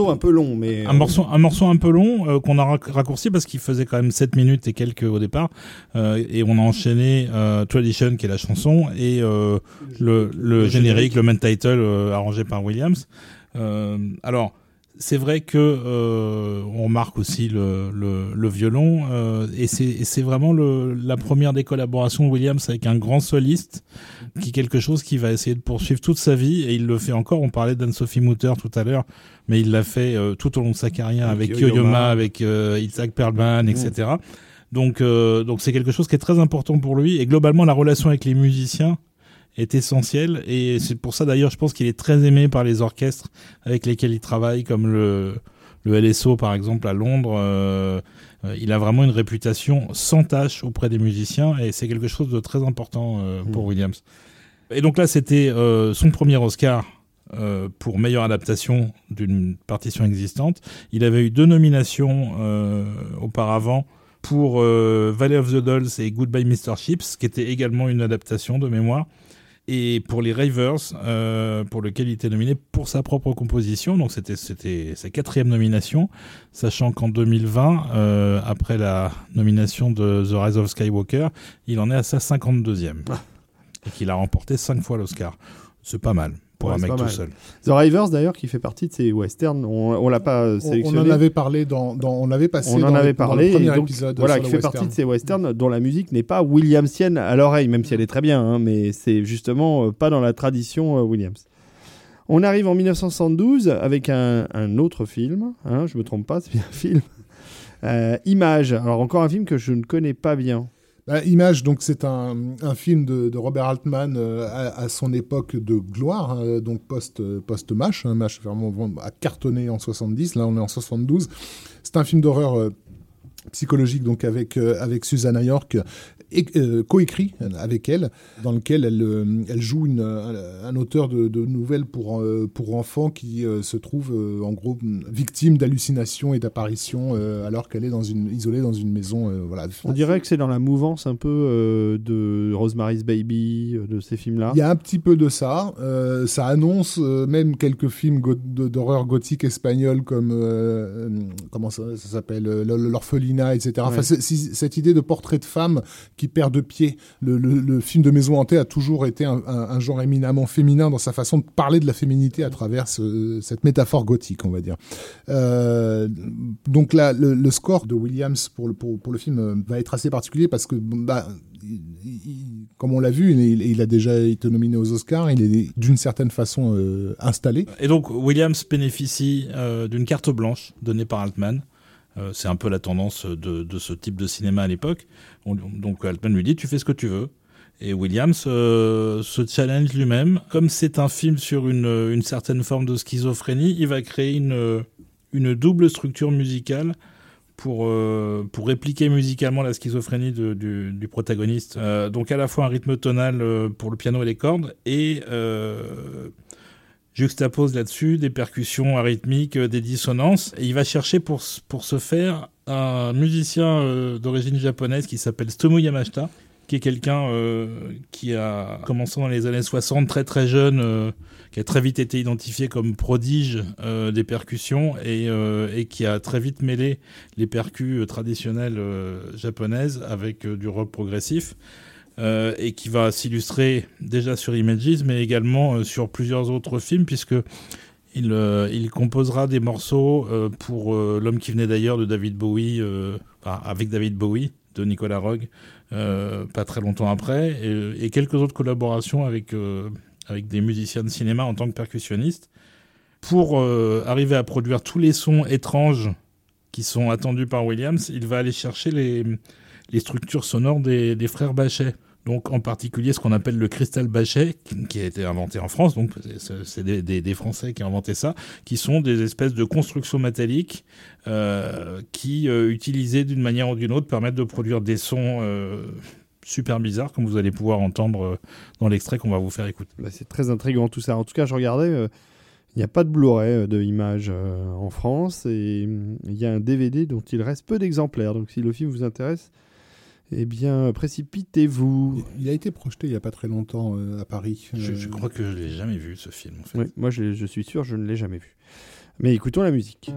Morceau un peu long, mais. un morceau, un morceau un peu long euh, qu'on a rac- raccourci parce qu'il faisait quand même 7 minutes et quelques au départ. Euh, et on a enchaîné euh, Tradition, qui est la chanson, et euh, le, le générique, le main title euh, arrangé par Williams. Euh, alors, c'est vrai que euh, on remarque aussi le, le, le violon, euh, et c'est vraiment le, la première des collaborations de Williams avec un grand soliste, qui est quelque chose qu'il va essayer de poursuivre toute sa vie, et il le fait encore. On parlait d'Anne-Sophie Mutter tout à l'heure, mais il l'a fait euh, tout au long de sa carrière avec Avec Yo-Yo Ma, avec euh, Isaac Perlman, etc. Donc, euh, donc c'est quelque chose qui est très important pour lui, et globalement la relation avec les musiciens est essentielle, et c'est pour ça d'ailleurs je pense qu'il est très aimé par les orchestres avec lesquels il travaille, comme le le LSO par exemple à Londres. euh, euh, il a vraiment une réputation sans tâche auprès des musiciens, et c'est quelque chose de très important euh, pour Mm. Williams. Et donc là, c'était euh, son premier Oscar pour meilleure adaptation d'une partition existante. Il avait eu deux nominations auparavant pour Valley of the Dolls et Goodbye Mr. Chips, qui était également une adaptation de mémoire. Et pour les Ravers, euh, pour lequel il était nominé pour sa propre composition, donc c'était c'était sa quatrième nomination, sachant qu'en 2020, euh, après la nomination de The Rise of Skywalker, il en est à sa 52e Ah. et qu'il a remporté cinq fois l'Oscar. C'est pas mal pour Ouais, un mec tout mal. seul. The Rivers, d'ailleurs, qui fait partie de ces westerns. On, on l'a pas euh, On, on sélectionné. en avait parlé dans, dans- on avait passé On dans en avait dans parlé. le premier donc, épisode voilà, qui fait partie western. de ces westerns dont la musique n'est pas williamsienne à l'oreille, même si elle est très bien, hein, mais c'est justement euh, pas dans la tradition euh, Williams. On arrive en 1972 avec un, un autre film, hein, je me trompe pas, c'est bien un film. Euh, Image, alors encore un film que je ne connais pas bien. Bah, Image, donc c'est un, film de, Robert Altman euh, à, à son époque de gloire, hein, donc post post Mash, hein, Mash vraiment a cartonné en 70, là on est en 72. C'est un film d'horreur euh, psychologique donc avec euh, Susanna York euh, coécrit avec elle, dans lequel elle euh, elle joue une, un, auteur de, de nouvelles pour euh, pour enfants qui euh, se trouve euh, en gros victime d'hallucinations et d'apparitions euh, alors qu'elle est dans une isolée dans une maison euh, voilà. On dirait que c'est dans la mouvance un peu euh, de Rosemary's Baby, euh, de ces films-là. Il y a un petit peu de ça. Euh, ça annonce euh, même quelques films go- d'horreur gothique espagnol comme euh, euh, comment ça, ça s'appelle euh, l'orphelinat etc. Ouais. cette idée de portrait de femme qui perd de pied. Le, film de Maison hantée a toujours été un, genre éminemment féminin dans sa façon de parler de la féminité à travers ce- cette métaphore gothique, on va dire. Euh, donc là, le, score de Williams pour le, film euh, va être assez particulier parce que, bah, comme on l'a vu, il, a déjà été nominé aux Oscars, il est d'une certaine façon euh, installé. Et donc Williams bénéficie d'une carte blanche donnée par Altman. Euh, c'est un peu la tendance de, ce type de cinéma à l'époque. On- Donc Altman lui dit tu fais ce que tu veux. Et Williams euh, se challenge lui-même. Comme c'est un film sur une, certaine forme de schizophrénie, il va créer une, double structure musicale pour, euh, pour répliquer musicalement la schizophrénie du, protagoniste. Donc à la fois un rythme tonal pour le piano et les cordes et juxtapose là-dessus des percussions arythmiques, euh, des dissonances. Et il va chercher pour, pour ce faire un musicien euh, d'origine japonaise qui s'appelle Stomu Yamashita, qui est quelqu'un euh, qui a commencé dans les années 60, très très jeune, qui a très vite été identifié comme prodige des percussions et, et qui a très vite mêlé les percus traditionnelles japonaises avec du rock progressif. Euh, et qui va s'illustrer déjà sur Images, mais également euh, sur plusieurs autres films, puisque il, euh, composera des morceaux pour L'homme qui venait d'ailleurs de David Bowie, avec David Bowie de Nicolas Rogue, pas très longtemps après, et, quelques autres collaborations avec, avec des musiciens de cinéma en tant que percussionniste, pour arriver à produire tous les sons étranges qui sont attendus par Williams, il va aller chercher les, les structures sonores des, frères Bachet. Donc en particulier ce qu'on appelle le cristal Bachet, qui, a été inventé en France, donc c'est- des, Français qui ont inventé ça, qui sont des espèces de constructions métalliques euh, qui, euh, utilisées d'une manière ou d'une autre, permettent de produire des sons euh, super bizarres, comme vous allez pouvoir entendre dans l'extrait qu'on va vous faire écouter. Bah, c'est très intriguant tout ça. En tout cas, je regardais, il n'y a pas de Blu-ray de en France et hum, il y a un DVD dont il reste peu d'exemplaires. Donc si le film vous intéresse, eh bien précipitez-vous. Il a été projeté il n'y a pas très longtemps euh, à Paris. Je, Euh, je crois que je l'ai jamais vu ce film en fait. Oui, moi je, je suis sûr, je ne l'ai jamais vu. Mais écoutons la musique.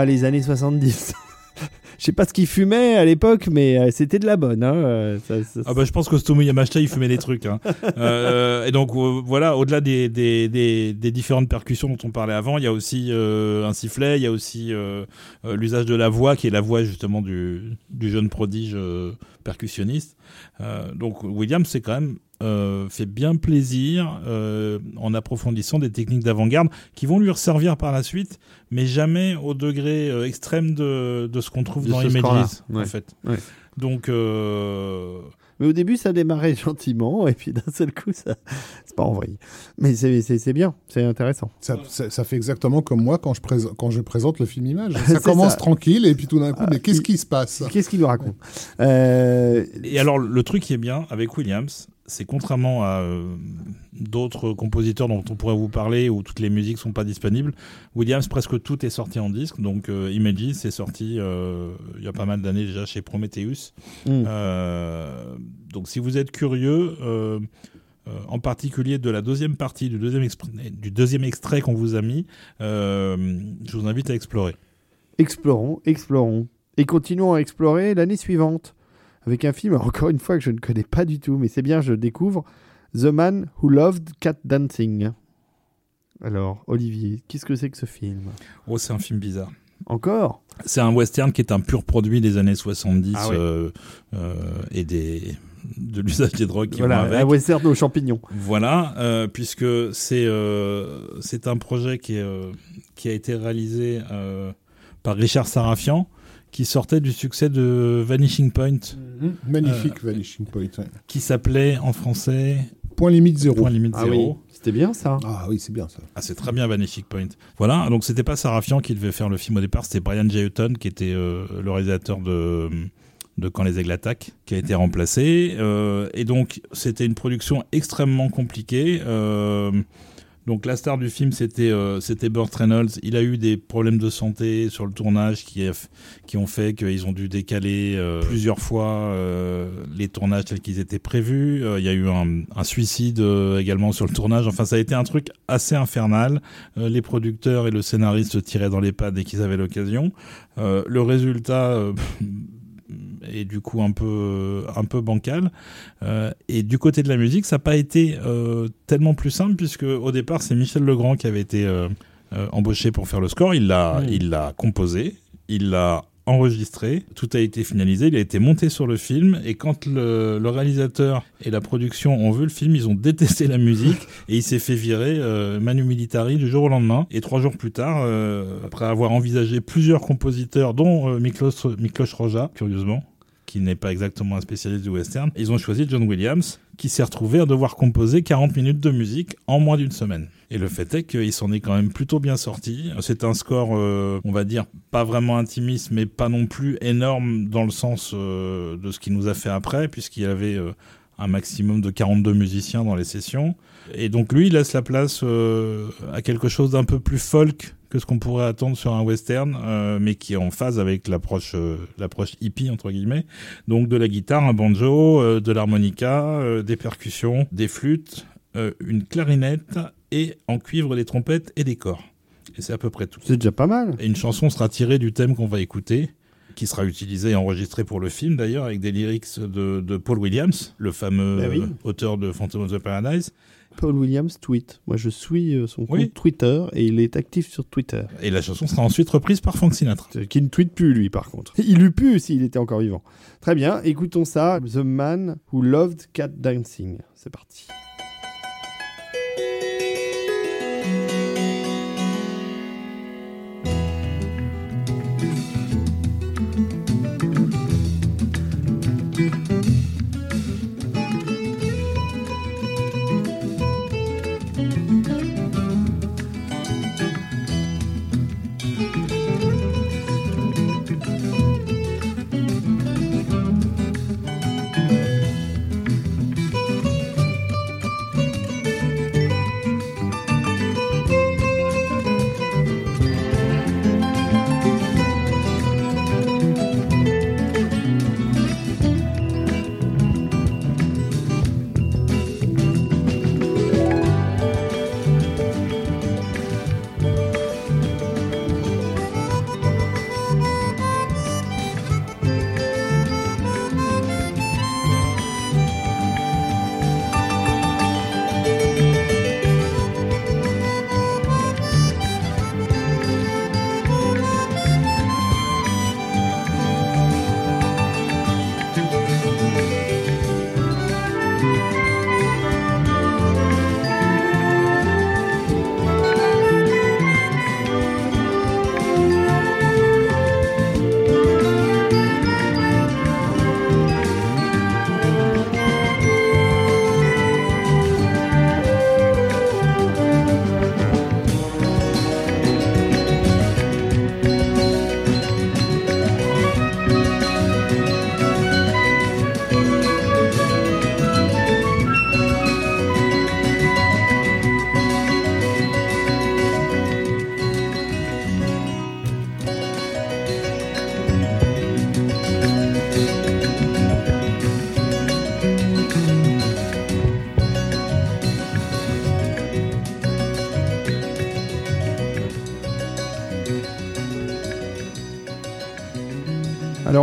Ah, les années 70. Je sais pas ce qu'il fumait à l'époque, mais euh, c'était de la bonne. Hein. euh, ça- ça- Ah bah je pense qu'Ostomu Yamashita il fumait des trucs. Hein. Euh, et donc euh, voilà, au-delà des, des, des, des différentes percussions dont on parlait avant, il y a aussi euh, un sifflet, il y a aussi l'usage de la voix qui est la voix justement du, du jeune prodige percussionniste. Donc Williams c'est quand même euh, fait bien plaisir euh, en approfondissant des techniques d'avant-garde qui vont lui resservir par la suite, mais jamais au degré euh, extrême de, de ce qu'on trouve De dans Images score-là, en ouais. fait. Ouais. Donc euh, Mais au début, ça démarrait gentiment, et puis d'un seul coup, ça. C'est pas en vrai. Mais c'est- c'est c'est bien, c'est intéressant. Ça, ça- ça fait exactement comme moi quand je, présente quand je présente le film Image. Ça commence ça. tranquille et puis tout d'un coup, Ah, mais qu'est-ce qui se passe? Qu'est-ce qu'il nous raconte? Euh, Et alors, le truc qui est bien avec Williams, c'est contrairement à euh, d'autres compositeurs dont on pourrait vous parler où toutes les musiques sont pas disponibles, Williams, presque tout est sorti en disque. Donc, euh, Images, c'est sorti euh, il y a pas mal d'années déjà chez Prometheus. hmm. Euh, donc, si vous êtes curieux, en particulier de la deuxième partie, du deuxième, du deuxième extrait qu'on vous a mis, je vous invite à explorer. Explorons, explorons. Et continuons à explorer l'année suivante. Avec un film, encore une fois, que je ne connais pas du tout, mais c'est bien, je découvre The Man Who Loved Cat Dancing. Alors, Olivier, qu'est-ce que c'est que ce film? Oh, c'est un film bizarre. Encore? C'est un western qui est un pur produit des années 70 Ah oui. euh, euh, et des, de l'usage des drogues qui Voilà, vont avec. un western aux champignons. Voilà, euh, puisque c'est c'est un projet qui, est, qui a été réalisé par Richard Sarafian, qui sortait du succès de Vanishing Point, Magnifique Vanishing Point. ouais. qui s'appelait en français Point limite zéro. Point limite Ah oui, c'était bien ça. Ah oui, c'est bien ça. Ah, c'est très bien Vanishing Point. Voilà, donc c'était pas Sarafian qui devait faire le film au départ, c'était Brian J. Hutton qui était euh, le réalisateur de, de Quand les aigles attaquent, qui a été remplacé. Euh, et donc c'était une production extrêmement compliquée. Euh, donc la star du film c'était euh, c'était Burt Reynolds. Il a eu des problèmes de santé sur le tournage qui, qui ont fait qu'ils ont dû décaler euh, plusieurs fois euh, les tournages tels qu'ils étaient prévus. Euh, Il y a eu un, un suicide euh, également sur le tournage. Enfin ça a été un truc assez infernal. Euh, les producteurs et le scénariste se tiraient dans les pattes dès qu'ils avaient l'occasion. Le résultat est du coup un peu un peu bancal. Euh, et du côté de la musique, ça n'a pas été euh, tellement plus simple puisque au départ c'est Michel Legrand qui avait été euh, embauché pour faire le score. Il l'a il l'a composé, il l'a enregistré, tout a été finalisé, il a été monté sur le film et quand le, le réalisateur et la production ont vu le film, ils ont détesté la musique et il s'est fait virer euh, Manu Militari du jour au lendemain. Et trois jours plus tard, euh, après avoir envisagé plusieurs compositeurs, dont euh, Miklos, Miklos Roja, curieusement, qui n'est pas exactement un spécialiste du western, ils ont choisi John Williams, qui s'est retrouvé à devoir composer 40 minutes de musique en moins d'une semaine. Et le fait est qu'il s'en est quand même plutôt bien sorti. C'est un score, euh, on va dire, pas vraiment intimiste, mais pas non plus énorme dans le sens euh, de ce qu'il nous a fait après, puisqu'il y avait euh, un maximum de 42 musiciens dans les sessions. Et donc lui, il laisse la place à quelque chose d'un peu plus folk que ce qu'on pourrait attendre sur un western, euh, mais qui est en phase avec l'approche euh, l'approche hippie entre guillemets. Donc de la guitare, un banjo, euh, de l'harmonica, des percussions, des flûtes, une clarinette et en cuivre des trompettes et des corps. Et c'est à peu près tout. C'est déjà pas mal. Et une chanson sera tirée du thème qu'on va écouter, qui sera utilisé et enregistré pour le film d'ailleurs, avec des lyrics de, de Paul Williams, le fameux oui. euh, auteur de Phantom of the Paradise. Paul Williams tweet. Moi, je suis euh, son compte Oui. Twitter et il est actif sur Twitter. Et la chanson sera ensuite reprise par Frank Sinatra. Euh, Qui ne tweet plus, lui, par contre. Il eût pu s'il était encore vivant. Très bien, écoutons ça. The Man Who Loved Cat Dancing. C'est parti.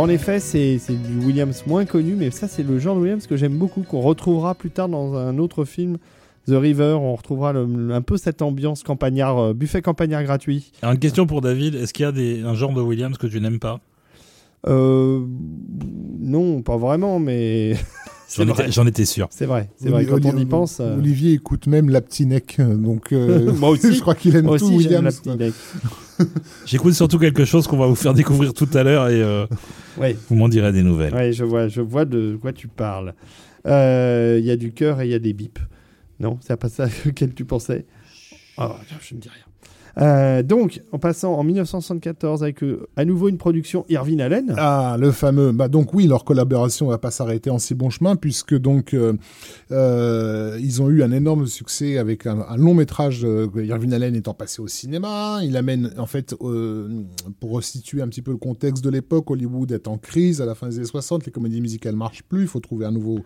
En effet, c'est du Williams moins connu, mais ça c'est le genre de Williams que j'aime beaucoup, qu'on retrouvera plus tard dans un autre film, The River. On retrouvera le- un peu cette ambiance campagnard, euh, buffet campagnard gratuit. Alors, une question pour David est-ce qu'il y a des, un genre de Williams que tu n'aimes pas? Euh, non, pas vraiment, mais J'en vrai. étais, j'en étais sûr. C'est vrai, c'est vrai. Quand on y pense, euh, Olivier écoute même la petite neck, donc euh, Moi aussi. je crois qu'il aime moi tout aussi Williams. J'écoute surtout quelque chose qu'on va vous faire découvrir tout à l'heure et euh, Ouais. vous m'en direz des nouvelles. Ouais, je vois, je vois de quoi tu parles. Euh, Il y a du cœur et il y a des bips. Non, c'est pas ça auquel tu pensais? Oh, je ne dis rien. Euh, donc, en passant en 1974 avec euh, à nouveau une production Irving Allen. Ah, le fameux. Bah donc oui, leur collaboration va pas s'arrêter en si bon chemin puisque donc euh, ils ont eu un énorme succès avec un, long métrage. Irving Allen étant passé au cinéma, il amène en fait pour resituer un petit peu le contexte de l'époque, Hollywood est en crise à la fin des années 60, les comédies musicales marchent plus, il faut trouver un nouveau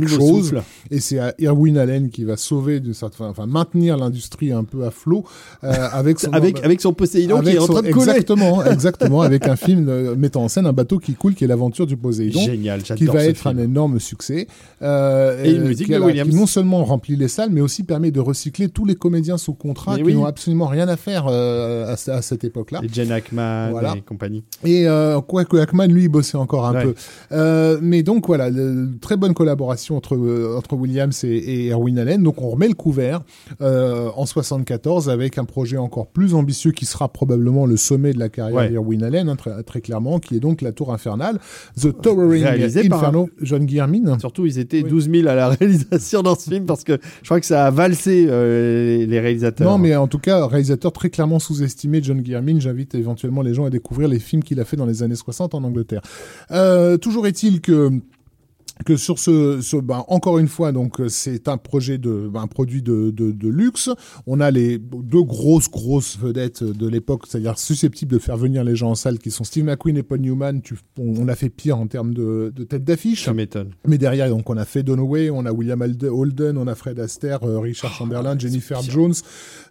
quelque chose. souffle. Et c'est à Irwin Allen qui va sauver d'une certaine, enfin maintenir l'industrie un peu à flot euh, avec son Avec, avec son Poséidon qui est en son- train de couler. Exactement, exactement, avec un film euh, mettant en scène un bateau qui coule, qui est l'aventure du Poséidon, Génial, qui va ce être film. un énorme succès. Euh, Et une musique qui, de Williams. qui non seulement remplit les salles, mais aussi permet de recycler tous les comédiens sous contrat Mais qui oui. n'ont absolument rien à faire à, à cette époque-là. Et Jen Ackman Voilà. et compagnie. Et quoique Ackman, lui, il bossait encore un Ouais. peu. Mais donc voilà, le- très bonne collaboration entre, euh, entre Williams et, et Erwin Allen. Donc on remet le couvert euh, en 74 avec un projet encore plus ambitieux qui sera probablement le sommet de la carrière Ouais. d'Erwin Allen, hein, très, très clairement, qui est donc La Tour Infernale, The Towering Réalisé par Inferno, John Guillermin. Surtout, ils étaient Oui. 12 000 à la réalisation dans ce film parce que je crois que ça a valsé euh, les, les réalisateurs. Non, mais en tout cas, réalisateur très clairement sous-estimé, John Guillermin. J'invite éventuellement les gens à découvrir les films qu'il a fait dans les années 60 en Angleterre. Euh, toujours est-il que que sur ce, ben, encore une fois, donc euh, c'est un projet de, ben, un produit de, de, de luxe. On a les deux grosses grosses vedettes de l'époque, c'est-à-dire susceptibles de faire venir les gens en salle, qui sont Steve McQueen et Paul Newman. Tu, on, on a fait pire en termes de, de tête d'affiche. ça m'étonne. Mais derrière, donc, on a fait Dunaway, on a William Holden, on a Fred Astaire, euh, Richard Chamberlain, Jennifer Jones,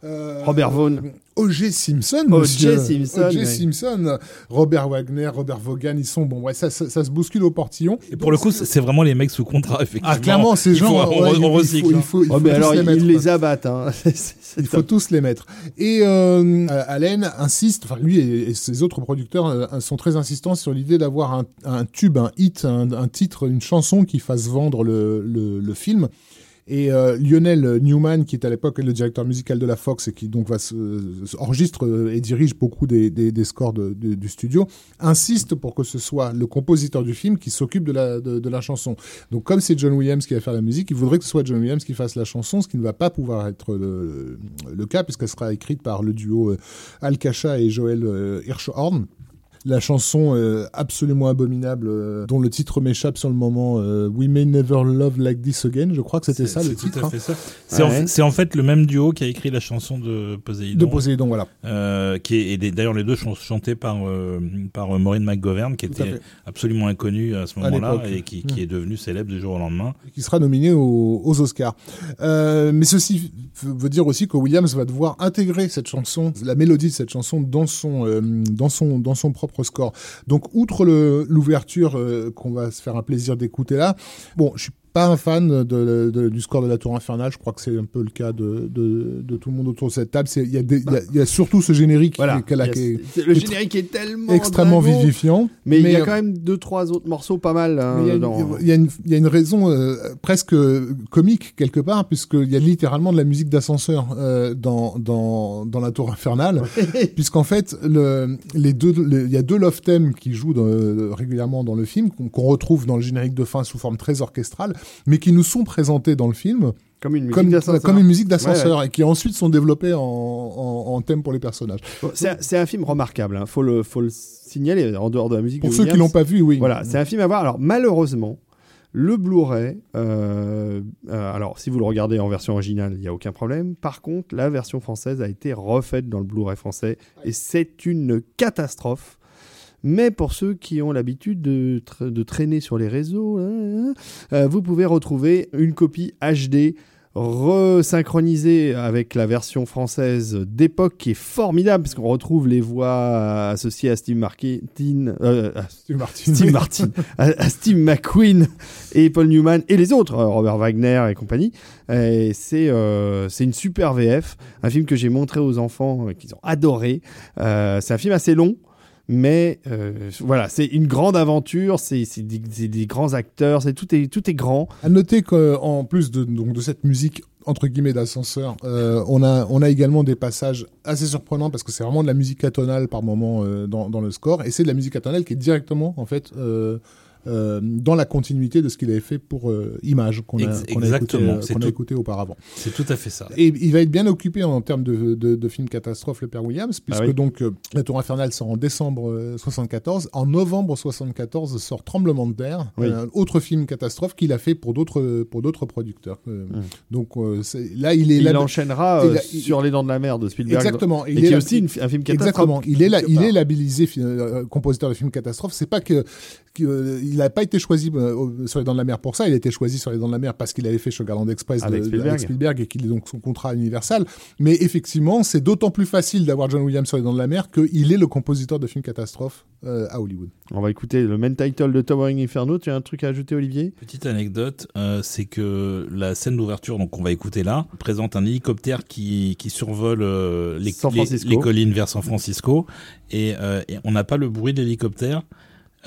euh, Robert Vaughn. O.J. Simpson, O.J. Simpson, O.J. ouais. Simpson, Robert Wagner, Robert Vaughan, ils sont bon, ouais, ça, ça, ça se bouscule au portillon. Et pour le coup, c'est vraiment les mecs sous contrat, effectivement. ah, clairement, ces Il faut- gens, on, ouais, on il- il recycle. faut- il hein. faut, il Oh, faut mais tous alors, les ils mettre, les quoi. abattent. Hein. Il faut tous les mettre. Et euh, Allen insiste, enfin lui et, et ses autres producteurs euh, sont très insistants sur l'idée d'avoir un, un tube, un hit, un, un titre, une chanson qui fasse vendre le, le, le film. Et euh, Lionel Newman, qui est à l'époque le directeur musical de la Fox et qui donc va enregistre euh, et dirige beaucoup des, des, scores du studio, insiste pour que ce soit le compositeur du film qui s'occupe de la, de, la chanson. Donc comme c'est John Williams qui va faire la musique, il voudrait que ce soit John Williams qui fasse la chanson, ce qui ne va pas pouvoir être le, cas puisqu'elle sera écrite par le duo euh, Al Kasha et Joel Hirschhorn. La chanson euh, absolument abominable, euh, dont le titre m'échappe sur le moment, euh, We May Never Love Like This Again, je crois que c'était ça le C'est tout titre. à hein, fait ça. C'est en, Ouais. en fait le même duo qui a écrit la chanson de de Poséidon. Poséidon, voilà. euh, qui est, et d'ailleurs les deux sont chantés par euh, par euh, Maureen McGovern qui était absolument inconnue à ce moment-là et qui, qui est devenue célèbre du jour au lendemain. qui sera nominé aux, aux Oscars. Euh, mais ceci veut dire aussi que Williams va devoir intégrer cette chanson, la mélodie de cette chanson dans son euh, dans son dans son propre score. Donc outre l'ouverture euh, qu'on va se faire un plaisir d'écouter là, bon, je suis pas un fan de, de- du score de la Tour Infernale. Je crois que c'est un peu le cas de, de, tout le monde autour de cette table. Il y, a y y surtout ce générique Voilà. qui, a- qui est le générique est tellement extrêmement vivifiant. Mais il y a euh, quand même deux trois autres morceaux pas mal. hein, il y dans- y, a une- il y a une raison euh, presque comique quelque part, puisqu'il y a littéralement de la musique d'ascenseur euh, dans, dans, dans la tour infernale, puisqu'en fait, le, les deux, le- il y a deux love themes qui jouent régulièrement dans le film, qu'on qu'on retrouve dans le générique de fin sous forme très orchestrale, mais qui nous sont présentés dans le film Comme une musique d'ascenseur. et qui ensuite sont développés en, en, en thème pour les personnages. Bon, C'est un- film remarquable, hein. faut, le, faut le signaler en dehors de la musique. Pour de ceux qui Williams. l'ont pas vu, oui. Voilà, c'est un film à voir. Alors malheureusement, le Blu-ray, euh, euh, alors si vous le regardez en version originale, il n'y a aucun problème. Par contre, la version française a été refaite dans le Blu-ray français et c'est une catastrophe. Mais pour ceux qui ont l'habitude de, tra- de traîner sur les réseaux, hein, hein, euh, vous pouvez retrouver une copie HD resynchronisé avec la version française d'époque qui est formidable parce qu'on retrouve les voix associées à Steve Martin, euh, à Steve Martin. Steve Martin, à, à Steve McQueen et Paul Newman et les autres, euh, Robert Wagner et compagnie. C'est euh, une super VF, un film que j'ai montré aux enfants qu'ils ont adoré. Euh, c'est un film assez long. Mais euh, voilà, c'est une grande aventure, c'est des grands acteurs, c'est tout est tout est grand. À noter qu'en plus de, donc, de cette musique entre guillemets d'ascenseur, euh, on a on a également des passages assez surprenants parce que c'est vraiment de la musique atonale par moment euh, dans, dans le score et c'est de la musique atonale qui est directement en fait euh, dans la continuité de ce qu'il avait fait pour euh, Image qu'on a, écouté, euh, a écouté auparavant. C'est tout à fait ça. Et il va être bien occupé en termes de, de, de film catastrophe, le père Williams, puisque Ah oui. donc euh, La Tour Infernale sort en décembre euh, 74. En novembre 74 sort Tremblement de terre, Oui. un autre film catastrophe qu'il a fait pour d'autres pour d'autres producteurs. Euh, Mm. Donc euh, là, il est Il là. enchaînera il a- il- sur Les Dents de la Mer de Spielberg. Exactement. Et Il qui est aussi une- un film catastrophe. Exactement. Il est là, quelque il part. est labellisé euh, compositeur de films catastrophes. C'est pas que, que, euh, il n'a pas été choisi euh, sur les Dents de la Mer pour ça. Il a été choisi sur les Dents de la Mer parce qu'il avait fait Sugarland Express Avec de- Spielberg. avec Spielberg et qu'il est donc son contrat à Universal. Mais effectivement, c'est d'autant plus facile d'avoir John Williams sur les Dents de la Mer qu'il est le compositeur de films catastrophes euh, à Hollywood. On va écouter le main title de Towering Inferno. Tu as un truc à ajouter, Olivier? Petite anecdote, euh, c'est que la scène d'ouverture, donc qu'on va écouter là, présente un hélicoptère qui, qui survole euh, les, collines vers San Francisco, et, euh, et on n'a pas le bruit de l'hélicoptère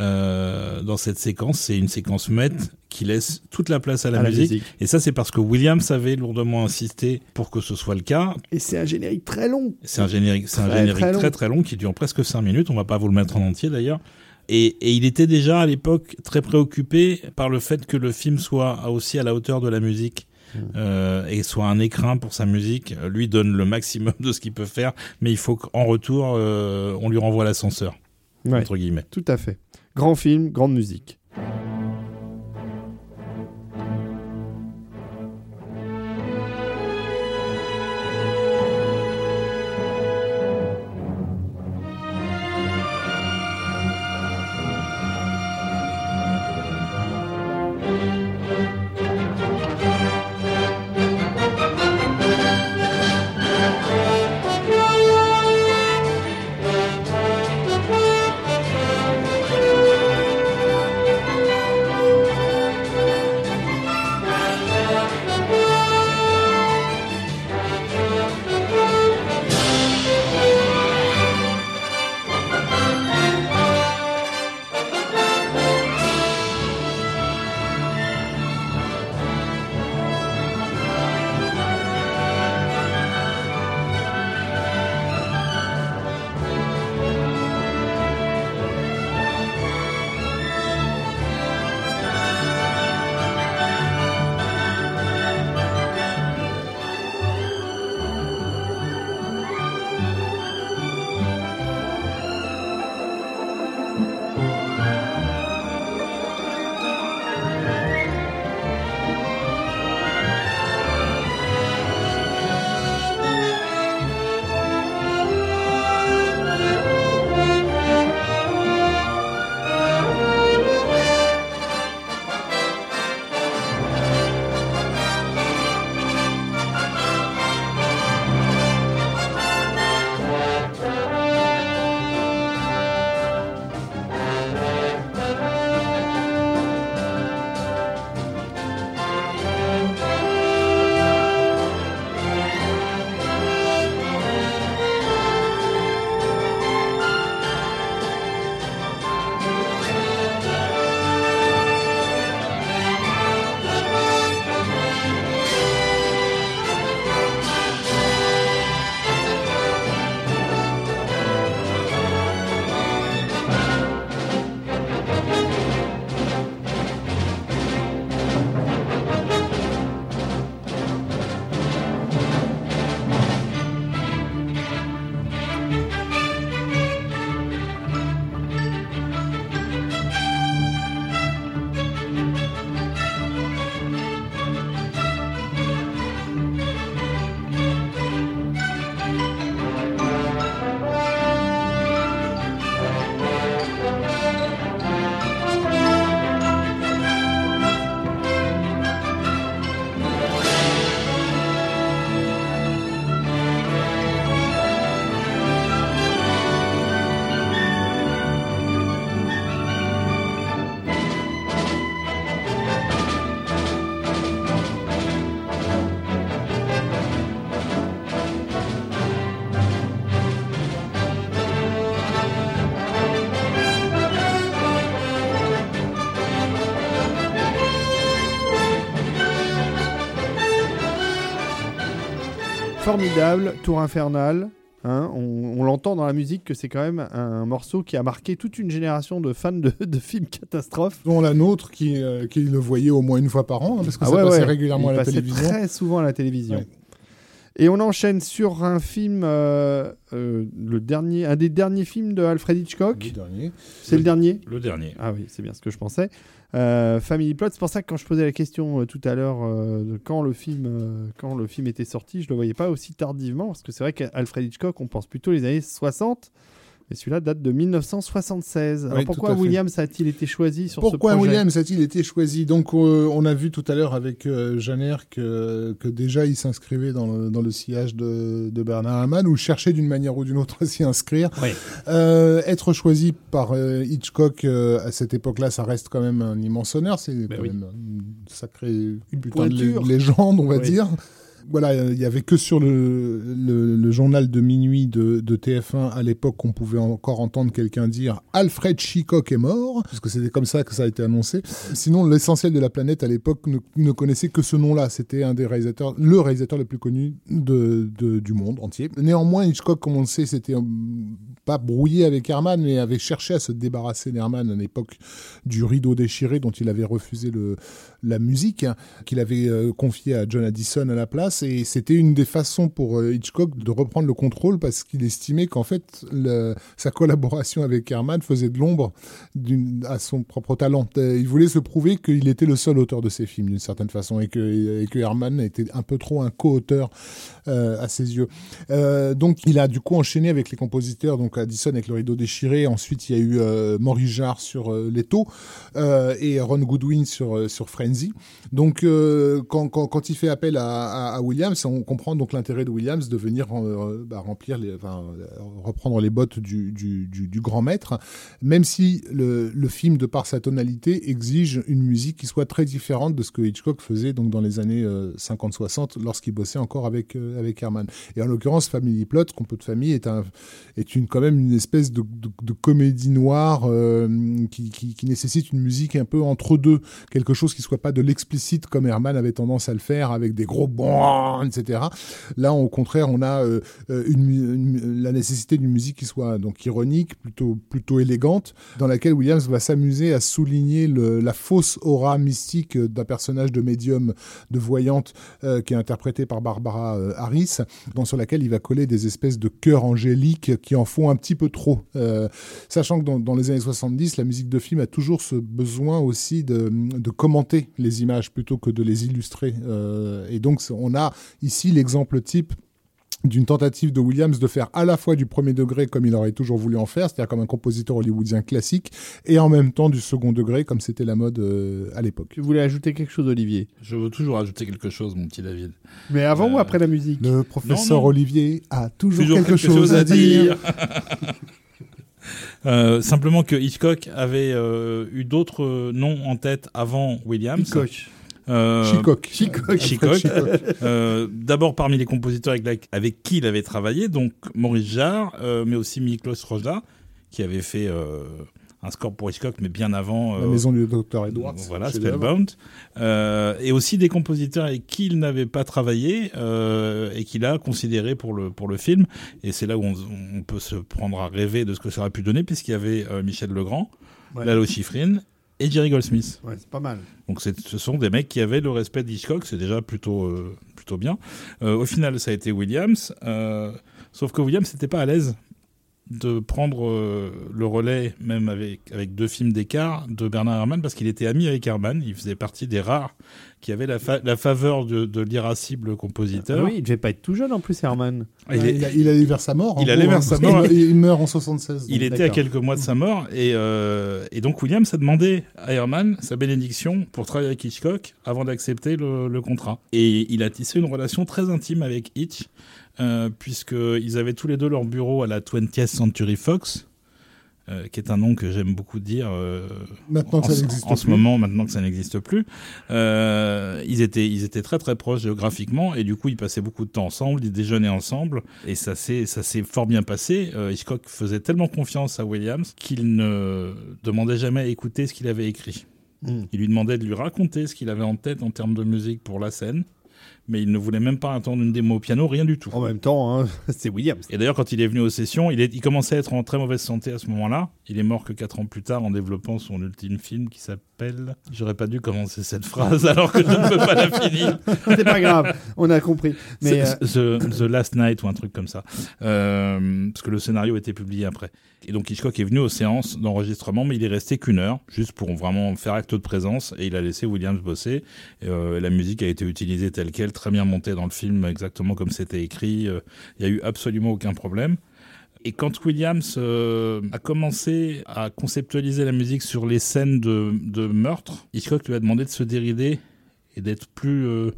euh, dans cette séquence. C'est une séquence muette qui laisse toute la place à la, À la musique. Et ça, c'est parce que Williams avait lourdement insisté pour que ce soit le cas. Et c'est un générique très long. C'est un générique, c'est un Très, générique très très, long. très long qui dure presque 5 minutes. On va pas vous le mettre en entier d'ailleurs. Et, et il était déjà à l'époque très préoccupé par le fait que le film soit aussi à la hauteur de la musique. Hmm. euh, et soit un écrin pour sa musique, lui donne le maximum de ce qu'il peut faire, mais il faut qu'en retour, euh, on lui renvoie l'ascenseur, Ouais, entre guillemets. tout à fait. Grand film, grande musique. Formidable, Tour Infernal. hein, on on l'entend dans la musique que c'est quand même un morceau qui a marqué toute une génération de fans de, de films catastrophes. Dont la nôtre qui, euh, qui le voyait au moins une fois par an, hein, parce que Ah ça ouais, passait ouais. régulièrement Il à la passait télévision. Très souvent à la télévision. Ouais. Et on enchaîne sur un film, euh, euh, le dernier, un des derniers films de Alfred Hitchcock. Le dernier. C'est le dernier Le dernier. Ah oui, c'est bien ce que je pensais. Euh, Family Plot, c'est pour ça que quand je posais la question euh, tout à l'heure euh, de quand le film, était sorti, je le voyais pas aussi tardivement parce que c'est vrai qu'Alfred Hitchcock, on pense plutôt les années 60, mais celui-là date de 1976. Alors Oui, pourquoi. Williams a-t-il été choisi sur Pourquoi ce projet Williams a-t-il été choisi Donc, euh, on a vu tout à l'heure avec euh, Janer que, que déjà il s'inscrivait dans le, dans le sillage de, de Bernard Herrmann ou cherchait d'une manière ou d'une autre à s'y inscrire. Oui. Euh, être choisi par euh, Hitchcock euh, à cette époque-là, ça reste quand même un immense honneur. C'est Ben quand oui. même une sacrée putain de légende, on va Oui. dire. Voilà, il y avait que sur le, journal de minuit de, de TF1 à l'époque qu'on pouvait encore entendre quelqu'un dire Alfred Hitchcock est mort, parce que c'était comme ça que ça a été annoncé. Sinon, l'essentiel de la planète à l'époque ne, connaissait que ce nom-là. C'était un des réalisateurs, le réalisateur le plus connu du monde entier. Néanmoins, Hitchcock, comme on le sait, c'était euh, pas brouillé avec Herman, mais avait cherché à se débarrasser d'Herman à l'époque du rideau déchiré dont il avait refusé le, la musique, hein, qu'il avait euh, confié à John Addison à la place. Et c'était une des façons pour euh, Hitchcock de reprendre le contrôle parce qu'il estimait qu'en fait, sa collaboration avec Herman faisait de l'ombre à son propre talent. Euh, Il voulait se prouver qu'il était le seul auteur de ses films d'une certaine façon et que, Herman était un peu trop un co-auteur euh, à ses yeux. Donc il a du coup enchaîné avec les compositeurs, donc Addison avec le rideau déchiré, ensuite il y a eu Maurice Jarre sur Leto euh, et Ron Goodwin sur, sur Frenzy. Donc euh, quand, quand, il fait appel à, Williams, on comprend donc l'intérêt de Williams de venir euh, bah, remplir les, enfin, euh, reprendre les bottes du, grand maître, même si le, film de par sa tonalité exige une musique qui soit très différente de ce que Hitchcock faisait donc dans les années euh, 50-60 lorsqu'il bossait encore avec avec Herman. Et en l'occurrence, Family Plot, Complot de famille, est un est une quand même une espèce de, comédie noire qui, qui nécessite une musique un peu entre deux, quelque chose qui soit pas de l'explicite comme Herman avait tendance à le faire avec des gros bons, etc. Là, au contraire, on a euh, euh, la nécessité d'une musique qui soit donc ironique, plutôt plutôt élégante, dans laquelle Williams va s'amuser à souligner la fausse aura mystique d'un personnage de médium, de voyante, euh, qui est interprété par Barbara Harris, dans, sur laquelle il va coller des espèces de chœurs angéliques qui en font un petit peu trop. Sachant que dans, les années 70, la musique de film a toujours ce besoin aussi de commenter les images plutôt que de les illustrer. Euh, et donc, on a ici l'exemple type d'une tentative de Williams de faire à la fois du premier degré comme il aurait toujours voulu en faire, c'est-à-dire comme un compositeur hollywoodien classique, et en même temps du second degré comme c'était la mode euh, à l'époque. Tu voulais ajouter quelque chose, Olivier? Je veux toujours ajouter quelque chose, mon petit David. Mais avant ou Euh, après la musique? Le professeur Non, non. Olivier a toujours, Toujours quelque, chose, à dire. Euh, simplement que Hitchcock avait euh, eu d'autres euh, noms en tête avant Williams. Hitchcock. Euh, Chicoc. Chicoc. Hitchcock. Chicoc. Euh, D'abord parmi les compositeurs avec, la- avec qui il avait travaillé, donc Maurice Jarre, euh, mais aussi Miklos Rozda, qui avait fait euh, un score pour Hitchcock, mais bien avant. La euh, maison du docteur Edwards. Voilà. Spellbound. Euh, et aussi des compositeurs avec qui il n'avait pas travaillé euh, et qu'il a considéré pour le, pour le film. Et c'est là où on, on peut se prendre à rêver de ce que ça aurait pu donner, puisqu'il y avait Michel Legrand, Ouais. Lalo Schifrin et Jerry Goldsmith. Ouais, c'est pas mal. Donc ce sont des mecs qui avaient le respect d'Hitchcock, c'est déjà plutôt, euh, plutôt bien. Euh, au final, ça a été Williams, euh, sauf que Williams n'était pas à l'aise de prendre euh, le relais, même avec, avec deux films d'écart, de Bernard Herrmann, parce qu'il était ami avec Herrmann, il faisait partie des rares qui avaient la, fa- la faveur de, de l'irascible compositeur. Oui, il devait pas être tout jeune en plus, Herman. Il, est- il, a- il allait vers sa mort. en Il gros, allait vers hein, sa mort. Il, meurt en 76. Il était à quelques mois de sa mort et, euh, et donc Williams a demandé à Herman sa bénédiction pour travailler avec Hitchcock avant d'accepter le, le contrat. Et il a tissé une relation très intime avec Hitch euh, puisqu'ils avaient tous les deux leur bureau à la 20th Century Fox. euh, qui est un nom que j'aime beaucoup dire euh, Maintenant que en, ça ce- moment, maintenant que ça n'existe plus. Euh, ils, étaient, ils étaient très très proches géographiquement et du coup ils passaient beaucoup de temps ensemble, ils déjeunaient ensemble et ça s'est fort bien passé. Euh, Hitchcock faisait tellement confiance à Williams qu'il ne demandait jamais à écouter ce qu'il avait écrit. Mm. Il lui demandait de lui raconter ce qu'il avait en tête en termes de musique pour la scène, mais il ne voulait même pas entendre une démo au piano, rien du tout. En même temps, hein, c'est Williams. Et d'ailleurs, quand il est venu aux sessions, il, est, il commençait à être en très mauvaise santé à ce moment-là. Il est mort que 4 ans plus tard en développant son ultime film qui s'appelle. J'aurais pas dû commencer cette phrase alors que je ne peux pas la finir. c'est pas grave, on a compris. Mais euh, The, The Last Night ou un truc comme ça. Euh, parce que le scénario a été publié après. Et donc Hitchcock est venu aux séances d'enregistrement, mais il est resté qu'une heure, juste pour vraiment faire acte de présence, et il a laissé Williams bosser. Et, euh, la musique a été utilisée telle quelle, très bien montée dans le film, exactement comme c'était écrit. Euh, Il y a eu absolument aucun problème. Et quand Williams euh, a commencé à conceptualiser la musique sur les scènes de, meurtre, Hitchcock lui a demandé de se dérider et d'être plus, euh,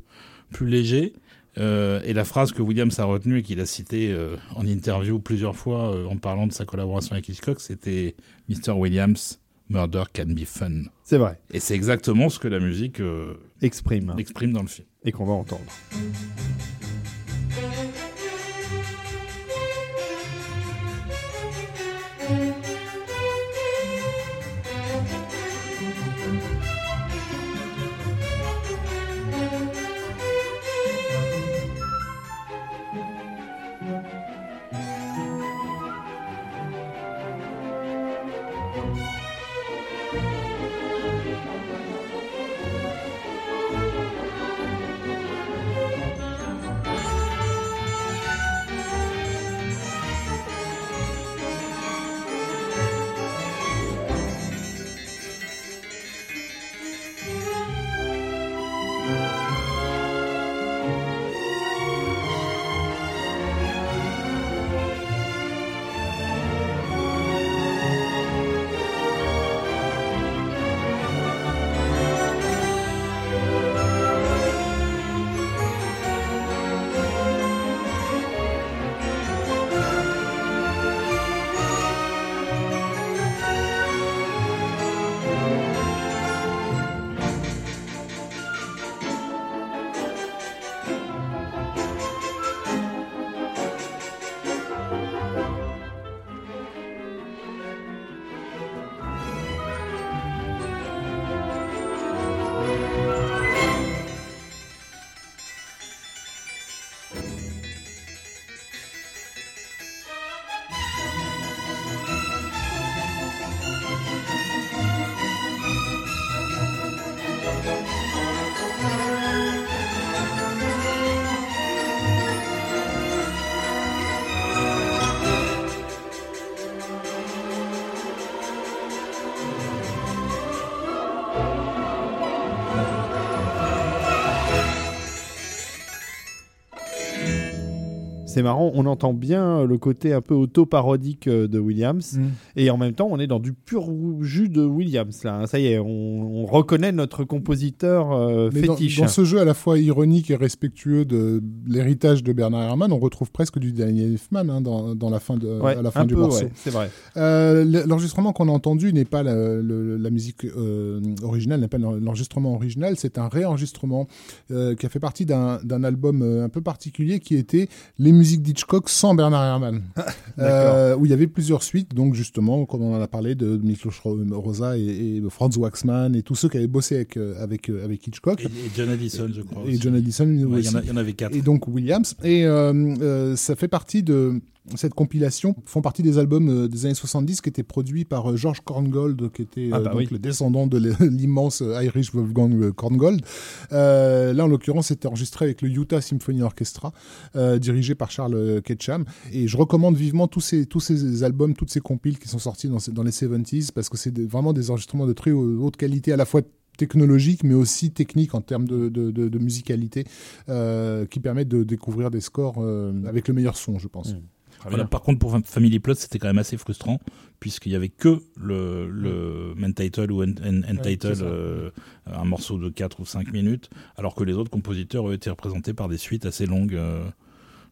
plus léger. Et la phrase que Williams a retenue et qu'il a citée en interview plusieurs fois en parlant de sa collaboration avec Hitchcock, c'était Mr. Williams, Murder can be fun. c'est vrai, Et c'est exactement ce que la musique euh, exprime exprime dans le film. et qu'on va entendre. C'est marrant, on entend bien le côté un peu auto-parodique euh, de Williams. Mm. Et en même temps, on est dans du pur jus de Williams. Là. hein. Ça y est, on, on reconnaît notre compositeur euh, Mais fétiche. dans ce jeu à la fois ironique et respectueux de l'héritage de Bernard Herrmann, on retrouve presque du Daniel Elfman hein, dans, dans la fin, de, Ouais, à la fin du peu, morceau. ouais, c'est vrai. Euh, l'enregistrement qu'on a entendu n'est pas la, musique euh, originale, n'est pas l'en- l'enregistrement original, c'est un réenregistrement qui a fait partie d'un album un peu particulier qui était les musiques d'Hitchcock sans Bernard Herrmann, euh, où il y avait plusieurs suites, donc justement, comme on en a parlé, de Miklos Rosa et, et Franz Waxman et tous ceux qui avaient bossé avec, euh, avec, euh, avec Hitchcock. Et, et John Addison, je crois. Et aussi. John Addison Ouais, il y en a- il y en avait quatre. Et donc Williams. Et euh, euh, ça fait partie de cette compilation, font partie des albums euh, des années 70 qui étaient produits par euh, George Korngold, qui était Ah euh, bah donc oui. le descendant de l'immense Irish Wolfgang Korngold. Euh, là, en l'occurrence, c'était enregistré avec le Utah Symphony Orchestra, euh, dirigé par Charles Ketcham. Et je recommande vivement tous ces, tous ces albums, toutes ces compiles qui sont sortis dans, dans les 70s, parce que c'est vraiment des enregistrements de très haut- haute qualité, à la fois technologique mais aussi technique en termes de, de, de- de musicalité euh, qui permettent de découvrir des scores euh, avec le meilleur son je pense. Mm. Voilà, par contre, pour Fam- Family Plot, c'était quand même assez frustrant, puisqu'il y avait que le, le main title ou end, end- end Ouais, title, c'est ça. euh, un morceau de 4 ou 5 minutes, alors que les autres compositeurs ont été représentés par des suites assez longues. euh.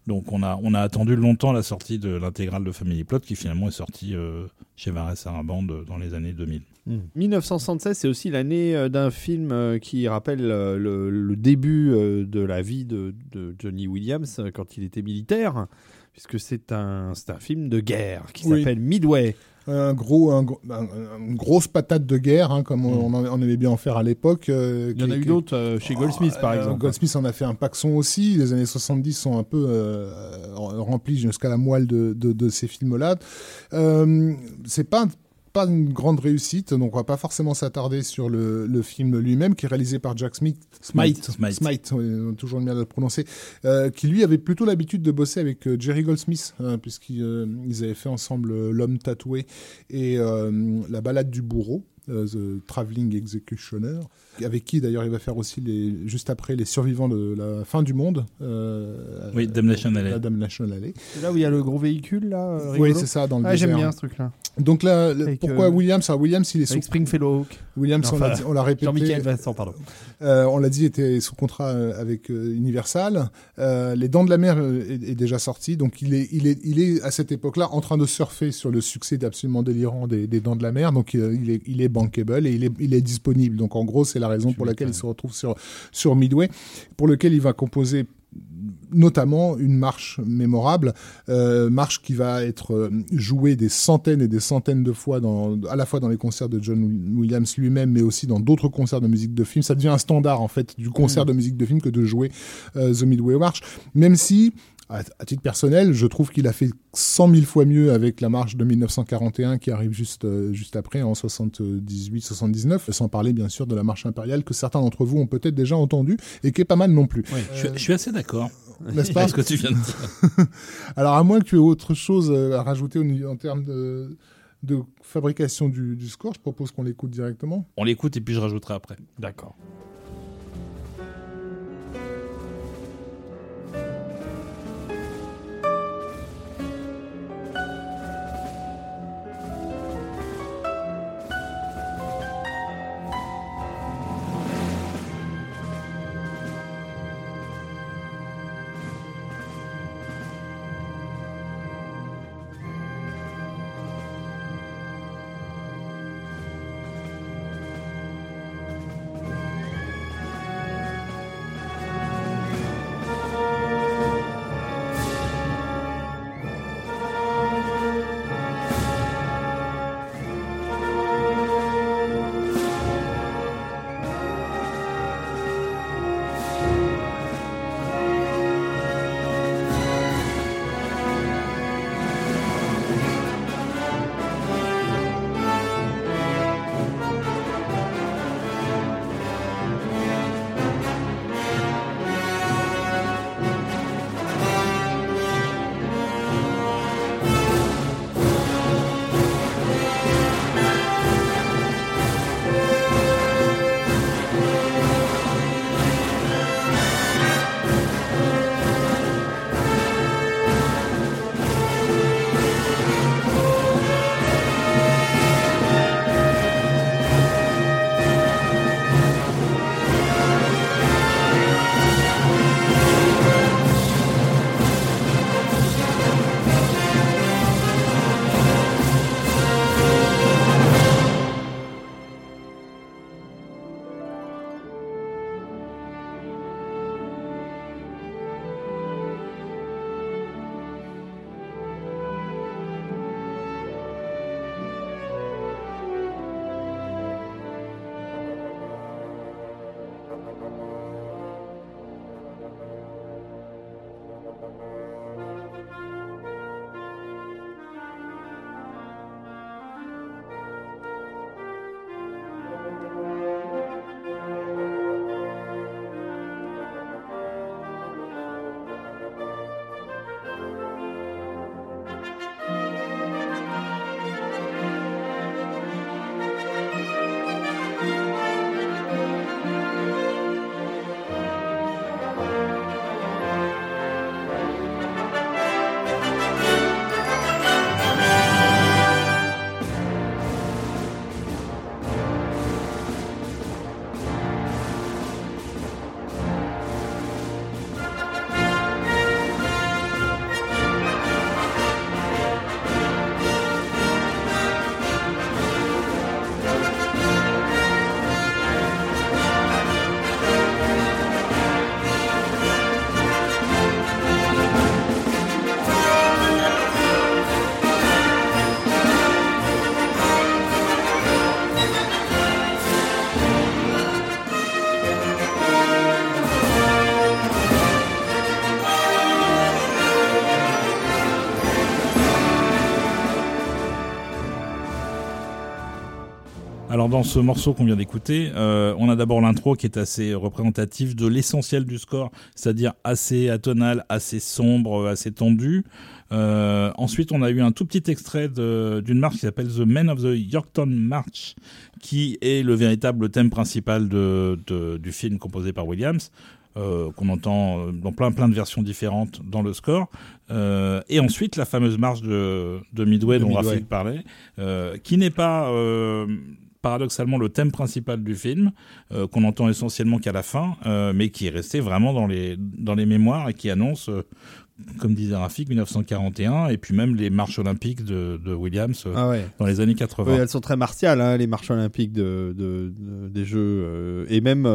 donc on a, on a attendu longtemps la sortie de l'intégrale de Family Plot, qui finalement est sortie euh, chez Varese Sarabande dans les années 2000. Mm. 1976, c'est aussi l'année euh, d'un film euh, qui rappelle euh, le, le début euh, de la vie de, de Johnny Williams euh, quand il était militaire, puisque c'est un, c'est un film de guerre qui Oui. s'appelle Midway. un gros, un gros- un- un- une grosse patate de guerre, hein, comme on, on aimait bien en faire à l'époque. euh, Il y en a eu d'autres euh, chez Goldsmith, par Euh, exemple. Goldsmith en a fait un paxon aussi. Les années 70 sont un peu euh, remplis jusqu'à la moelle de, de, de ces films-là. Euh, c'est pas pas une grande réussite, donc on va pas forcément s'attarder sur le, le film lui-même, qui est réalisé par Jack Smith, Smite, Smite. on a toujours le mal à le prononcer, euh, qui lui avait plutôt l'habitude de bosser avec euh, Jerry Goldsmith, hein, puisqu'ils euh, avaient fait ensemble euh, L'homme tatoué et euh, La balade du bourreau. The Traveling Executioner, avec qui d'ailleurs il va faire aussi les, juste après les survivants de la fin du monde. Euh, Oui, Damnation Alley. La Damnation Alley. C'est là où il y a le gros véhicule, là Oui, c'est ça, dans le Ah, j'aime bien ce truc-là. Donc là, Avec, pourquoi euh, Williams? Alors Williams, il est sous Springfellow Hawk. Williams, on l'a Enfin, dit- on l'a répété. Jean-Michel Vincent, pardon. Euh, on l'a dit, était sous contrat euh, avec euh, Universal. Euh, Les Dents de la Mer euh, est, est déjà sorti, donc il est, il est, il est à cette époque-là en train de surfer sur le succès absolument délirant des, des Dents de la Mer. Donc il est, il est bankable et il est, il est disponible. Donc en gros, c'est la raison pour laquelle il se retrouve sur sur Midway, pour lequel il va composer notamment une marche mémorable, euh, marche qui va être euh, jouée des centaines et des centaines de fois, dans, à la fois dans les concerts de John Williams lui-même, mais aussi dans d'autres concerts de musique de film. Ça devient un standard en fait du concert de musique de film que de jouer euh, The Midway March, même si à, à titre personnel, je trouve qu'il a fait 100 000 fois mieux avec la marche de 1941 qui arrive juste, euh, juste après, en 78-79, sans parler bien sûr de la marche impériale que certains d'entre vous ont peut-être déjà entendu et qui est pas mal non plus. Je, suis- je suis assez d'accord N'est-ce pas ce que tu viens de dire. Alors, à moins que tu aies autre chose euh, à rajouter au niveau- en termes de, de fabrication du, du score, je propose qu'on l'écoute directement. On l'écoute et puis je rajouterai après. D'accord. Alors dans ce morceau qu'on vient d'écouter, euh, on a d'abord l'intro qui est assez représentative de l'essentiel du score, c'est-à-dire assez atonal, assez sombre, assez tendu. Euh, ensuite, on a eu un tout petit extrait d'une marche qui s'appelle The Men of the Yorktown March, qui est le véritable thème principal de, de- du film composé par Williams. euh, qu'on entend euh, dans plein plein de versions différentes dans le score Euh, et ensuite la fameuse marche de, de Midway De dont Midway. Rafik parlait euh, qui n'est pas euh, paradoxalement le thème principal du film euh, qu'on entend essentiellement qu'à la fin euh, mais qui est resté vraiment dans les dans les mémoires et qui annonce euh, comme disait Rafik 1941 et puis même les marches olympiques de, de Williams Ah ouais. dans les années 80 Oui, elles sont très martiales, hein, les marches olympiques de, de- de- des Jeux. et même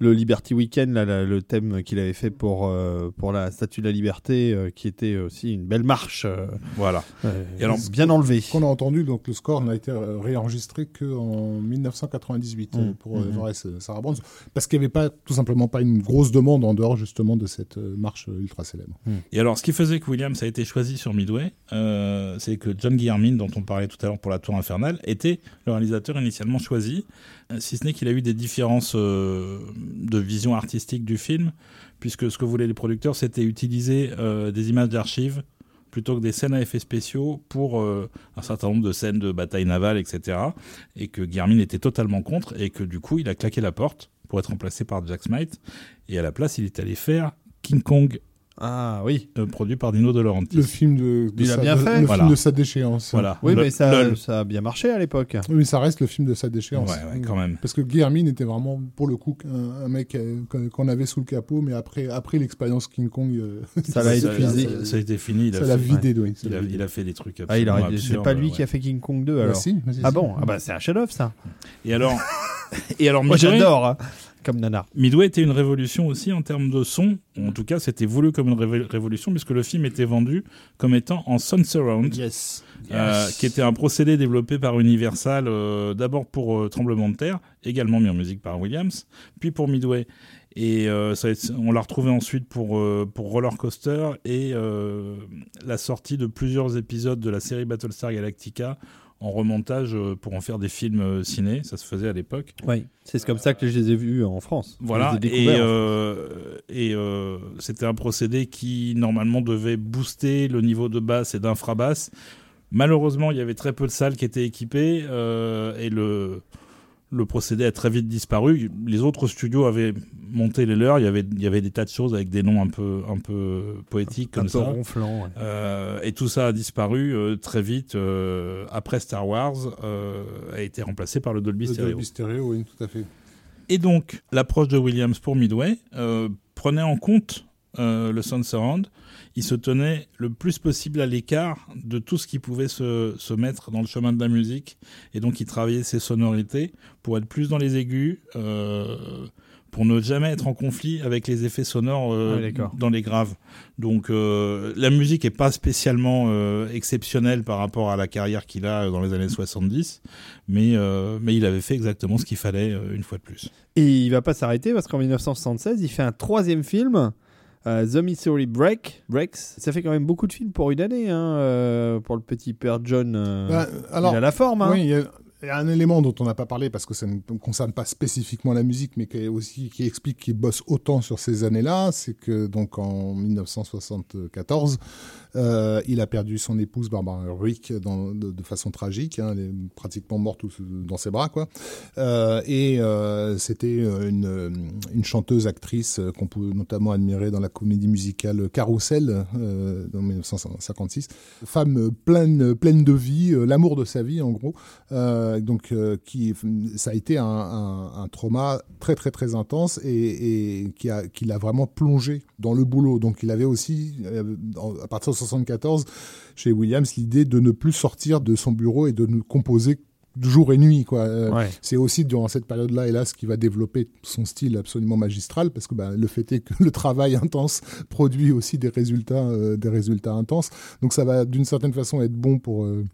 le Liberty Weekend, là, là, le thème qu'il avait fait pour, euh, pour la Statue de la Liberté, euh, qui était aussi une belle marche. euh, voilà euh, Et alors, bien enlevé. qu'on a entendu, donc le score n'a été réenregistré qu'en 1998 euh, Mm. pour euh, Sarah Browne, parce qu'il n'y avait pas tout simplement pas une grosse demande en dehors justement de cette marche ultra célèbre. Et alors, ce qui faisait que Williams a été choisi sur Midway, euh, c'est que John Guillermin, dont on parlait tout à l'heure pour La Tour Infernale, était le réalisateur initialement choisi, si ce n'est qu'il a eu des différences euh, de vision artistique du film, puisque ce que voulaient les producteurs, c'était utiliser euh, des images d'archives plutôt que des scènes à effets spéciaux pour euh, un certain nombre de scènes de bataille navale, etc. Et que Guillermin était totalement contre, et que du coup, il a claqué la porte pour être remplacé par Jack Smite, et à la place, il est allé faire King Kong Ah oui. euh, produit par Dino De Laurentiis. Le film de, de Il a sa, bien de- fait. le Voilà. film de sa déchéance. Voilà. Oui, Le- mais ça, le- ça a bien marché à l'époque. Oui, mais ça reste le film de sa Ouais, déchéance. ouais, quand même. Parce que Guillermin était vraiment, pour le coup, un, un mec euh, qu'on avait sous le capot, mais après, après l'expérience King Kong, euh, Ça l'a épuisé. Ça, ça a été fini. Il a, ça l'a fait, vidé. oui, ça il, a, il a fait des trucs Ah, il absolument aurait- c'est pas lui ouais. qui a fait King Kong 2 Bah, alors. si, si, Ah si. bon? Ah bah c'est un chef-d'œuvre ça. Et alors, et alors Moi j'adore, comme Nana. Midway était une révolution aussi en termes de son. En tout cas, c'était voulu comme une révolution puisque le film était vendu comme étant en Sound Surround. Yes. Euh, qui était un procédé développé par Universal euh, d'abord pour euh, Tremblement de terre, également mis en musique par Williams, puis pour Midway. Et euh, ça a été- on l'a retrouvé ensuite pour, euh, pour Roller Coaster et euh, la sortie de plusieurs épisodes de la série Battlestar Galactica en remontage euh, pour en faire des films euh, ciné, ça se faisait à l'époque. Oui. C'est comme ça que je les ai vus en France. Voilà, et, euh, euh, c'était un procédé qui normalement devait booster le niveau de basse et d'infrabasse. Malheureusement, il y avait très peu de salles qui étaient équipées euh, et le, le procédé a très vite disparu. Les autres studios avaient monté les leurs, il y avait, il y avait des tas de choses avec des noms un peu, un peu poétiques un comme peu ça. ronflant. ouais. Euh, et tout ça a disparu euh, très vite euh, après Star Wars, euh, a été remplacé par le Dolby Le Stereo. Dolby Stereo, oui, tout à fait. Et donc, l'approche de Williams pour Midway euh, prenait en compte euh, le sound surround. Il se tenait le plus possible à l'écart de tout ce qui pouvait se, se mettre dans le chemin de la musique. Et donc, il travaillait ses sonorités pour être plus dans les aigus, euh, pour ne jamais être en conflit avec les effets sonores euh, Ouais, d'accord. dans les graves. Donc, euh, la musique est pas spécialement euh, exceptionnelle par rapport à la carrière qu'il a dans les années 70, mais, euh, mais il avait fait exactement ce qu'il fallait une fois de plus. Et il va pas s'arrêter parce qu'en 1976, il fait un troisième film, euh, The Missouri Break. Breaks. Ça fait quand même beaucoup de films pour une année, hein, euh, pour le petit père John. euh, Bah, alors, il a la forme. Hein. Oui, il y, a, il y a un élément dont on n'a pas parlé parce que ça ne concerne pas spécifiquement la musique, mais qui est aussi qui explique qu'il bosse autant sur ces années-là, c'est que donc en 1974, euh, il a perdu son épouse Barbara Rick de, façon tragique, hein, elle est pratiquement morte dans ses bras, quoi. Euh, et euh, c'était une, chanteuse actrice qu'on peut notamment admirer dans la comédie musicale Carousel en 1956, femme pleine de vie, l'amour de sa vie en gros. Donc, qui, ça a été un, un, trauma très très très intense et, qui l'a vraiment plongé dans le boulot. Donc, il avait aussi, à partir de 74, chez Williams, l'idée de ne plus sortir de son bureau et de ne composer jour et nuit quoi. Euh, Ouais. C'est aussi durant cette période-là, hélas, qu'il va développer son style absolument magistral, parce que bah, le fait est que le travail intense produit aussi des résultats, euh, des résultats intenses. Donc ça va d'une certaine façon être bon pour, euh,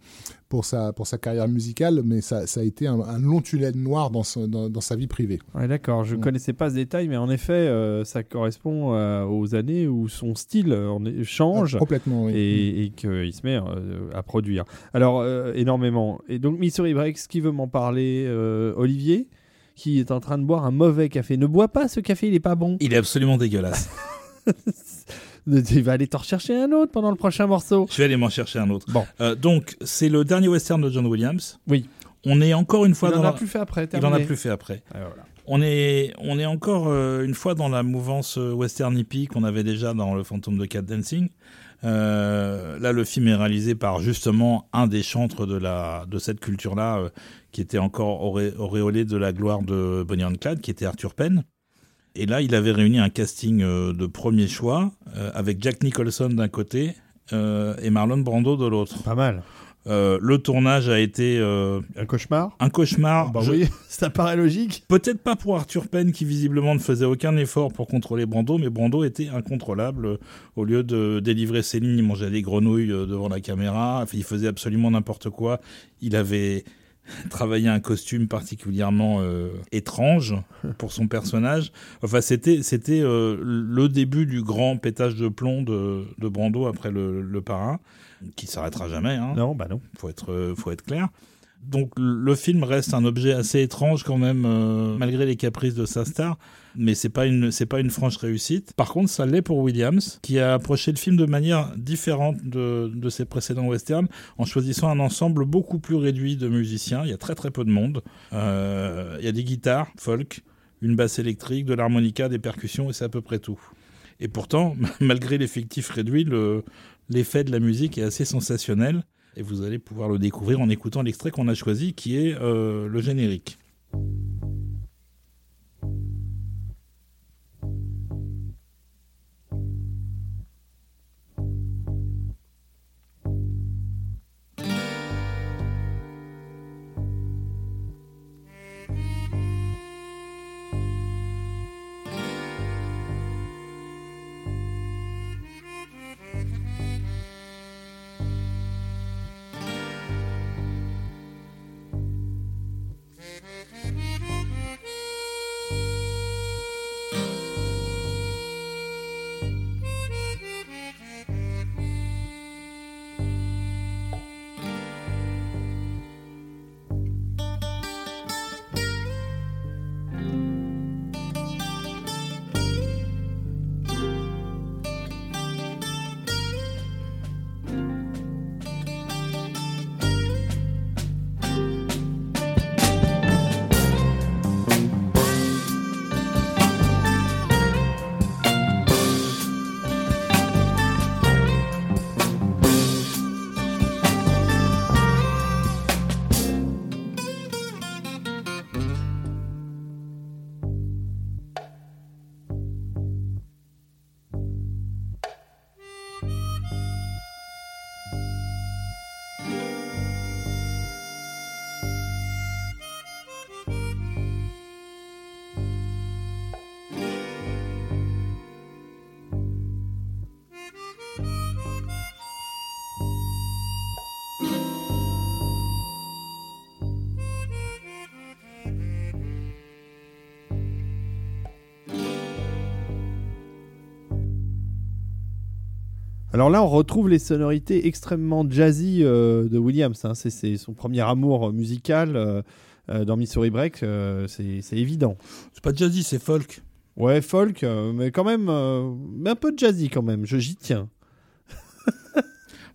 pour sa pour sa carrière musicale, mais ça, ça a été un, un long tunnel noir dans, son- dans, dans sa vie privée. Ouais, d'accord. Je Mm. connaissais pas ce détail, mais en effet, euh, ça correspond euh, aux années où son style euh, change. Ah, complètement. Oui. et, et qu'il se met euh, à produire. Alors, euh, énormément. Et donc, Missouri Breaks, qui veut m'en parler euh, Olivier, qui est en train de boire un mauvais café? Ne bois pas ce café, il est pas bon. Il est absolument dégueulasse. Il va aller t'en rechercher un autre pendant le prochain morceau. Je vais aller m'en chercher un autre. Bon. Euh, donc, c'est le dernier western de John Williams. Oui. On est encore une fois il dans en a la- plus fait après. Il en a terminé. plus fait après. Ah, voilà. On est, on est encore euh, une fois dans la mouvance euh, western hippie qu'on avait déjà dans Le Fantôme de Cat Dancing. Euh, là, le film est réalisé par justement un des chantres de, la, de cette culture-là, euh, qui était encore auréolé de la gloire de Bonnie and Clyde, qui était Arthur Penn. Et là, il avait réuni un casting euh, de premier choix, euh, avec Jack Nicholson d'un côté euh, et Marlon Brando de l'autre. Pas mal. Euh, le tournage a été euh, Un cauchemar? un cauchemar. Bah Je- oui, ça paraît logique. Peut-être pas pour Arthur Penn qui visiblement ne faisait aucun effort pour contrôler Brando, mais Brando était incontrôlable. Au lieu de délivrer ses lignes, il mangeait des grenouilles devant la caméra. Il faisait absolument n'importe quoi. Il avait travaillé un costume particulièrement euh, étrange pour son personnage. Enfin, c'était c'était euh, le début du grand pétage de plomb de, de Brando après le, le parrain, qui s'arrêtera jamais. Hein Non, bah non. faut être, euh, faut être clair. Donc le film reste un objet assez étrange quand même, euh, malgré les caprices de sa star, mais c'est pas une, c'est pas une franche réussite. Par contre, ça l'est pour Williams, qui a approché le film de manière différente de, ses précédents westerns, en choisissant un ensemble beaucoup plus réduit de musiciens. Il y a très très peu de monde. Euh, il y a des guitares, folk, une basse électrique, de l'harmonica, des percussions, et c'est à peu près tout. Et pourtant, malgré l'effectif réduit, le, l'effet de la musique est assez sensationnel. Et vous allez pouvoir le découvrir en écoutant l'extrait qu'on a choisi, qui est euh, le générique. Alors là, on retrouve les sonorités extrêmement jazzy euh, de Williams. hein. C'est- son premier amour musical euh, euh, dans Missouri Break. euh, c'est évident. C'est pas jazzy, c'est folk. Ouais, folk, euh, mais quand même, euh, mais un peu jazzy quand même. Je j'y tiens.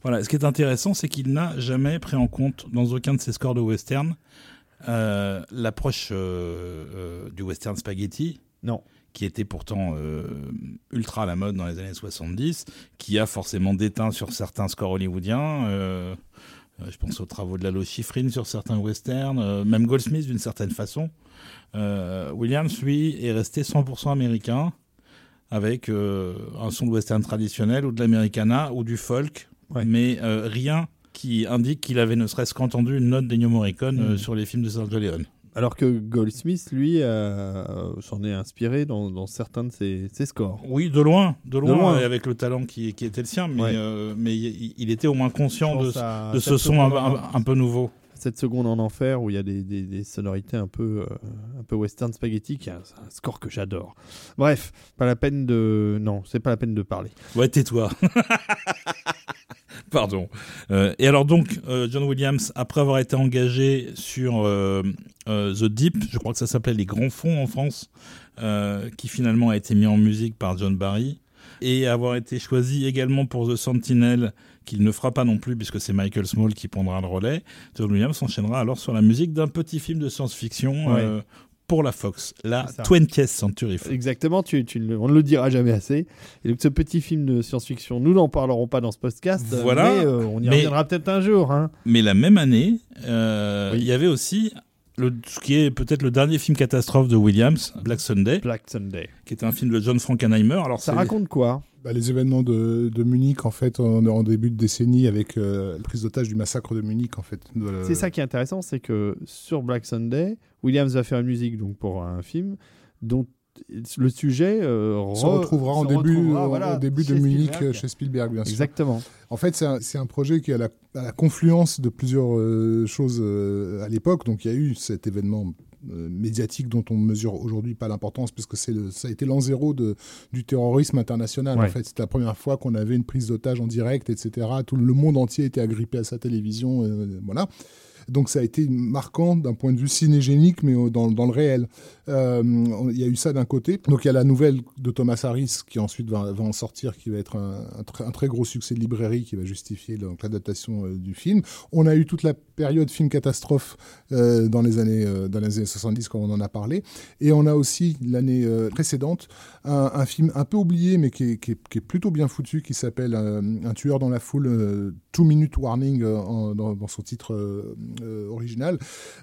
Voilà. Ce qui est intéressant, c'est qu'il n'a jamais pris en compte dans aucun de ses scores de western euh, l'approche euh, euh, du western spaghetti. Non. Qui était pourtant euh, ultra à la mode dans les années 70, qui a forcément déteint sur certains scores hollywoodiens. euh, euh, je pense aux travaux de Lalo Schifrin sur certains westerns, euh, même Goldsmith d'une certaine façon. Williams, lui, est resté 100% américain, avec un son de western traditionnel ou de l'americana ou du folk, Ouais. mais rien qui indique qu'il avait ne serait-ce qu'entendu une note d'Ennio Morricone euh, Mm. sur les films de Sergio Leone. Alors que Goldsmith, lui, euh, s'en est inspiré dans, dans certains de ses, ses scores. Oui, de loin, de loin, loin. et avec le talent qui, qui était le sien, mais, Ouais. euh, mais il, était au moins conscient de, cette ce son un, seconde en- un- un peu nouveau. 7 secondes en enfer où il y a des, des- des sonorités un peu, euh, un peu western spaghetti, qui est un, un score que j'adore. Bref, pas la peine de. Non, c'est pas la peine de parler. Ouais, tais-toi. Pardon. Euh, et alors donc, euh, John Williams, après avoir été engagé sur euh, The Deep, je crois que ça s'appelait Les Grands Fonds en France, qui finalement a été mis en musique par John Barry, et avoir été choisi également pour The Sentinel, qu'il ne fera pas non plus puisque c'est Michael Small qui prendra le relais, John Williams enchaînera alors sur la musique d'un petit film de science-fiction Ouais. Pour la Fox, la C'est ça. 20th Century Fox. Exactement, tu, tu ne- on ne le dira jamais assez. Et donc, ce petit film de science-fiction, nous n'en parlerons pas dans ce podcast. euh, Voilà. Mais euh, on y Mais- reviendra peut-être un jour. Hein. Mais la même année, euh, il y avait aussi le, ce qui est peut-être le dernier film catastrophe de Williams, Black Sunday, Black Sunday. qui est un film de John Frankenheimer. Alors Ça raconte quoi? Bah, les événements de, de Munich, en fait, en, en début de décennie, avec euh, la prise d'otage du massacre de Munich, en fait. de- C'est ça qui est intéressant, c'est que sur Black Sunday, Williams va faire une musique donc pour un film dont le sujet euh, se re- retrouvera en début, retrouvera, au- voilà, au début de Munich Spielberg. euh, chez Spielberg, bien sûr. Exactement. En fait, c'est un, projet qui est à la, à la confluence de plusieurs euh, choses euh, à l'époque. Donc, il y a eu cet événement euh, médiatique dont on mesure aujourd'hui pas l'importance, parce que c'est le, ça a été l'an zéro de, du terrorisme international. Ouais. En fait, c'était la première fois qu'on avait une prise d'otage en direct, etc. Tout le monde entier était agrippé à sa télévision, euh, voilà. Donc ça a été marquant d'un point de vue cinégénique, mais au- dans, le réel. Euh, Il y a eu ça d'un côté. Donc il y a la nouvelle de Thomas Harris qui ensuite va, en sortir, qui va être un, très, gros succès de librairie, qui va justifier l'adaptation euh, du film. On a eu toute la période film catastrophe euh, dans les années euh, dans les années 70, comme on en a parlé, et on a aussi l'année euh, précédente un, film un peu oublié, mais qui est, plutôt bien foutu, qui s'appelle euh, Un tueur dans la foule, euh, Two Minute Warning euh, dans, son titre euh, euh, original,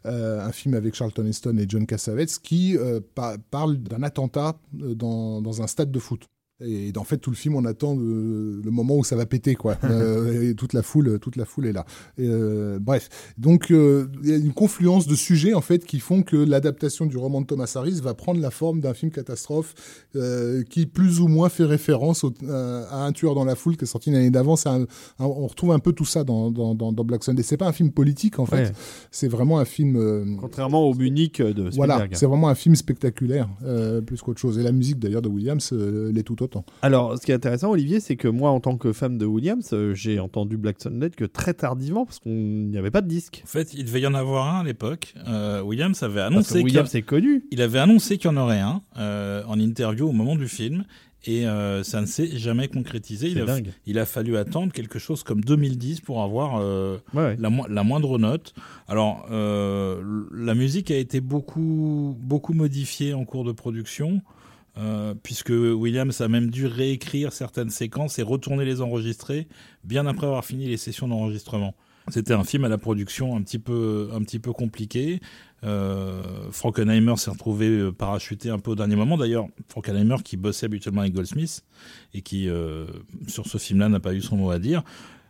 Euh, un film avec Charlton Heston et John Cassavetes qui euh, pa- parle d'un attentat euh, dans un stade de foot. Et en fait, tout le film, on attend le, le moment où ça va péter, quoi. Euh, et toute la foule, toute la foule est là. Et, euh, bref, donc euh, il y a une confluence de sujets en fait qui font que l'adaptation du roman de Thomas Harris va prendre la forme d'un film catastrophe euh, qui plus ou moins fait référence au- euh, à un tueur dans la foule qui est sorti l'année d'avant. On retrouve un peu tout ça dans, dans, dans, dans Black Sunday. C'est pas un film politique en fait. Ouais. C'est vraiment un film. euh, Contrairement au Munich de voilà, Spielberg. c'est vraiment un film spectaculaire euh, plus qu'autre chose. Et la musique d'ailleurs de Williams euh, l'est tout autant. Alors, ce qui est intéressant, Olivier, c'est que moi, en tant que fan de Williams, euh, j'ai entendu Black Sunday que très tardivement, parce qu'il n'y avait pas de disque. En fait, il devait y en avoir un à l'époque. Euh, Williams avait Parce que annoncé qu'il Williams est connu. il avait annoncé qu'il y en aurait un euh, en interview au moment du film. Et euh, ça ne s'est jamais concrétisé. Il a, dingue. il a fallu attendre quelque chose comme 2010 pour avoir euh, Ouais, ouais. la, mo- la moindre note. Alors, euh, la musique a été beaucoup, beaucoup modifiée en cours de production, euh, puisque Williams a même dû réécrire certaines séquences et retourner les enregistrer bien après avoir fini les sessions d'enregistrement. C'était un film à la production un petit peu, un petit peu compliqué. Euh, Frankenheimer s'est retrouvé euh, parachuté un peu au dernier moment. D'ailleurs, Frankenheimer qui bossait habituellement avec Goldsmith et qui, euh, sur ce film-là, n'a pas eu son mot à dire.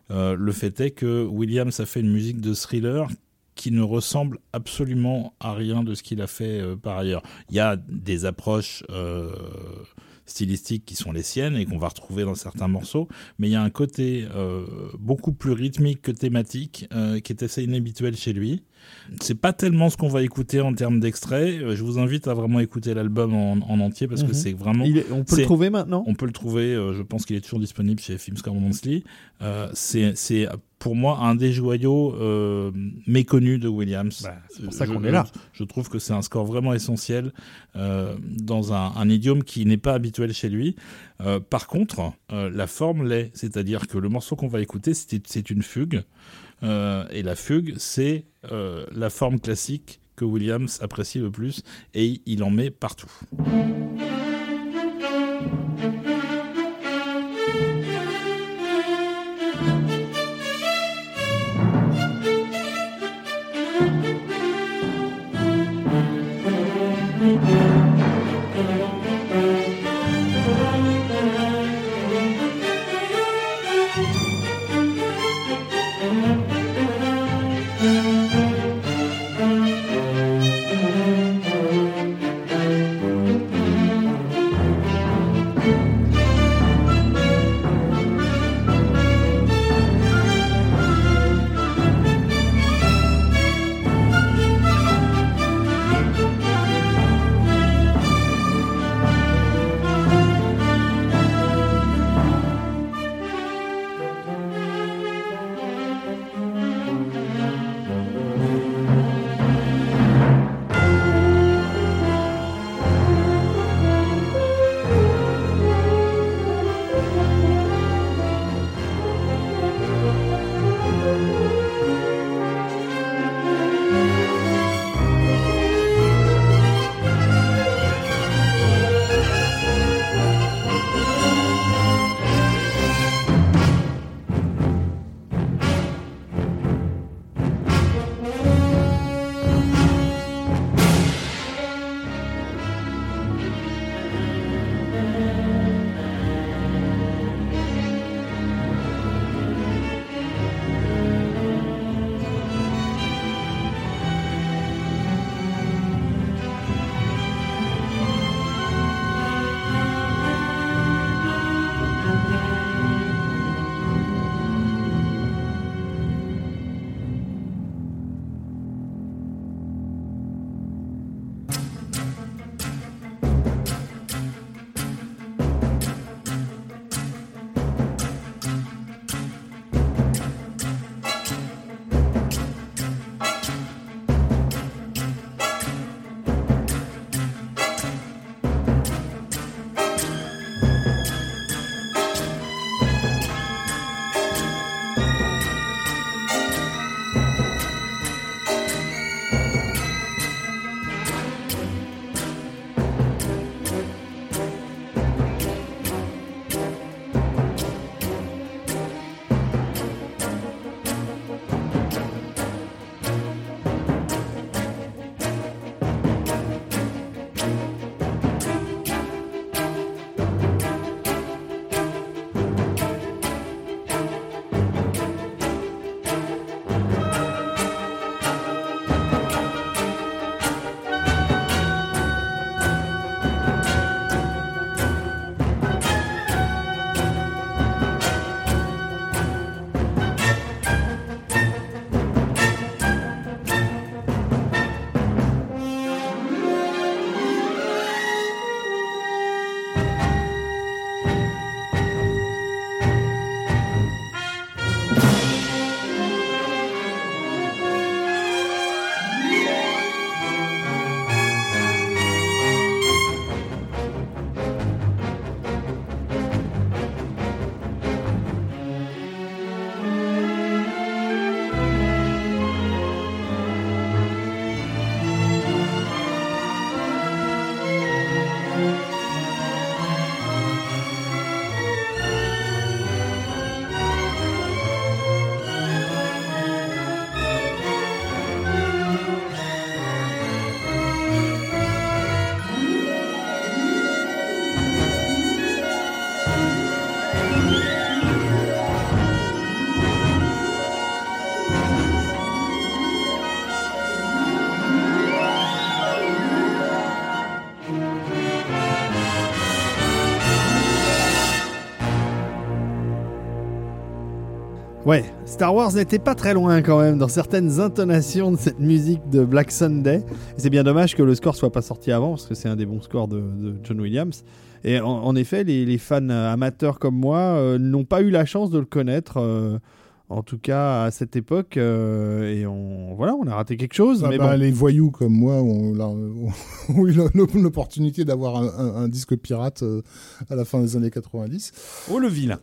Le fait est que Williams a fait une musique de thriller qui ne ressemble absolument à rien de ce qu'il a fait euh, par ailleurs. Il y a des approches euh, stylistiques qui sont les siennes et qu'on va retrouver dans certains morceaux, mais il y a un côté euh, beaucoup plus rythmique que thématique qui est assez inhabituel chez lui. C'est pas tellement ce qu'on va écouter en termes d'extrait. Je vous invite à vraiment écouter l'album en, en entier parce Mhm. que c'est vraiment Il est- on peut le trouver maintenant? On peut le trouver, je pense qu'il est toujours disponible chez Filmscore Monthly. C'est pour moi un des joyaux euh, méconnus de Williams. Bah, c'est pour ça qu'on est là. Je trouve que c'est un score vraiment essentiel euh, dans un, un idiome qui n'est pas habituel chez lui. Euh, par contre, la forme l'est, c'est-à-dire que le morceau qu'on va écouter, c'est, une fugue. Et la fugue, c'est la forme classique que Williams apprécie le plus et il en met partout. Star Wars n'était pas très loin quand même dans certaines intonations de cette musique de Black Sunday. C'est bien dommage que le score soit pas sorti avant parce que c'est un des bons scores de, John Williams. Et en, effet, les, les fans amateurs comme moi euh, n'ont pas eu la chance de le connaître. euh, en tout cas à cette époque euh, et on voilà on a raté quelque chose Ah mais bah, bon Les voyous comme moi ont, là, ont- ont eu l'opportunité d'avoir un, un- un disque pirate euh, à la fin des années 90. Oh le vilain.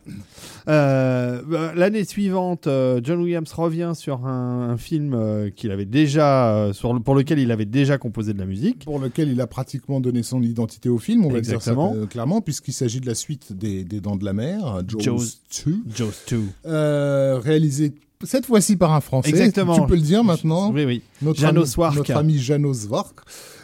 Euh, bah, L'année suivante, John Williams revient sur un, un film qu'il avait déjà, sur le- pour lequel il avait déjà composé de la musique. Pour lequel il a pratiquement donné son identité au film, on va Exactement. dire ça euh, clairement, puisqu'il s'agit de la suite des, des Dents de la Mer, Jaws, Jaws 2, Jaws 2. Réalisé cette fois-ci par un Français. Exactement. Tu peux le dire maintenant. Oui, oui. Notre ami. Notre ami.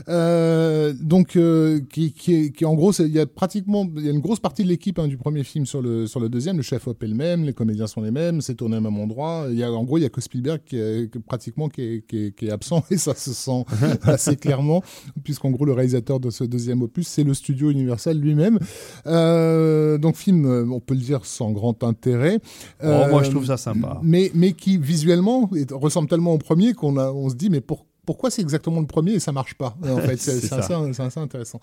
Euh, donc, euh, qui, qui, est, qui en gros, il y a pratiquement, il y a une grosse partie de l'équipe hein, du premier film sur le sur le deuxième. Le chef op est le même, les comédiens sont les mêmes, c'est tourné au même endroit. Il y a, en gros, il y a que Spielberg qui est, que pratiquement qui est, qui, est, qui est absent et ça se sent assez clairement, puisqu'en gros, le réalisateur de ce deuxième opus, c'est le studio Universal lui-même. Euh, donc, film, euh, on peut le dire sans grand intérêt. Oh, moi, Euh, je trouve ça sympa. mais, mais qui visuellement ressemble tellement au premier qu'on a, on se dit mais pour- pourquoi c'est exactement le premier et ça marche pas En fait, c'est assez, intéressant.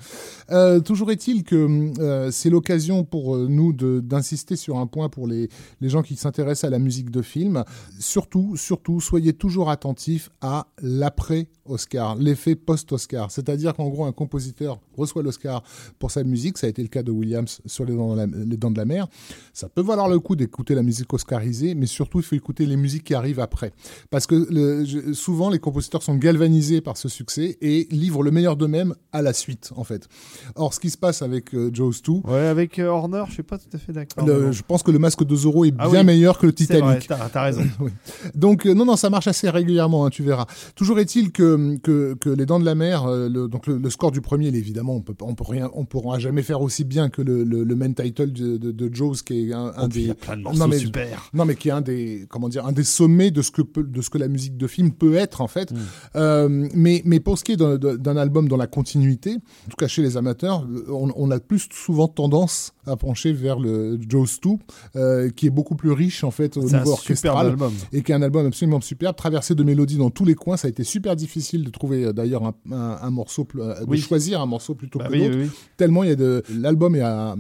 Euh, toujours est-il que euh, c'est l'occasion pour euh, nous d'insister sur un point pour les, les gens qui s'intéressent à la musique de film. Surtout, surtout, soyez toujours attentifs à l'après Oscar, l'effet post-Oscar. C'est-à-dire qu'en gros, un compositeur reçoit l'Oscar pour sa musique. Ça a été le cas de Williams sur les dents de la, les dents de la mer. Ça peut valoir le coup d'écouter la musique oscarisée, mais surtout, il faut écouter les musiques qui arrivent après. Parce que le- souvent, les compositeurs sont galvanisés par ce succès et livrent le meilleur d'eux-mêmes à la suite, en fait. Or, ce qui se passe avec euh, Jaws 2, Ouais, avec euh, Horner, je suis pas tout à fait d'accord. je pense que le masque de Zorro est Ah bien oui, meilleur que le Titanic. t'as t'as raison. Oui. Donc euh, non non ça marche assez régulièrement hein, tu verras. Toujours est-il que, que que les Dents de la Mer euh, le, donc le, le score du premier évidemment on peut pas- on peut rien on pourra jamais faire aussi bien que le, main title de, de, de Jaws qui est un, un Oh, des plein de Non, mais- super. non mais qui est un des comment dire un des sommets de ce que peut, de ce que la musique de film peut être en fait. Mm. Euh, mais mais pour ce qui est d'un- album dans la continuité, en tout cas chez les amateurs, on, on a plus souvent tendance à pencher vers le Jaws 2 euh, qui est beaucoup plus riche en fait au niveau orchestral album. et qui est un album absolument superbe, traversé de mélodies dans tous les coins. Ça a été super difficile de trouver euh, d'ailleurs un, un, un morceau, euh, de Oui. choisir un morceau plutôt Bah que oui, l'autre. oui, oui. Tellement il y a de l'album est à,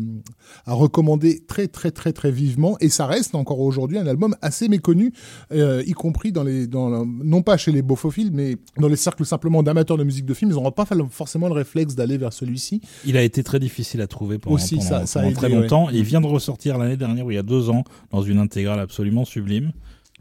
à recommander très très très très vivement et ça reste encore aujourd'hui un album assez méconnu, euh, y compris dans les dans la- non pas chez les bofophiles mais dans les cercles simplement d'amateurs de musique de film. Ils n'auront pas forcément le réflexe d'aller vers celui-ci. Il a été très difficile à trouver pendant, Aussi, pendant- ça- ça a pendant aidé, très ouais. longtemps. Il vient de ressortir l'année dernière, ou il y a deux ans, dans une intégrale absolument sublime.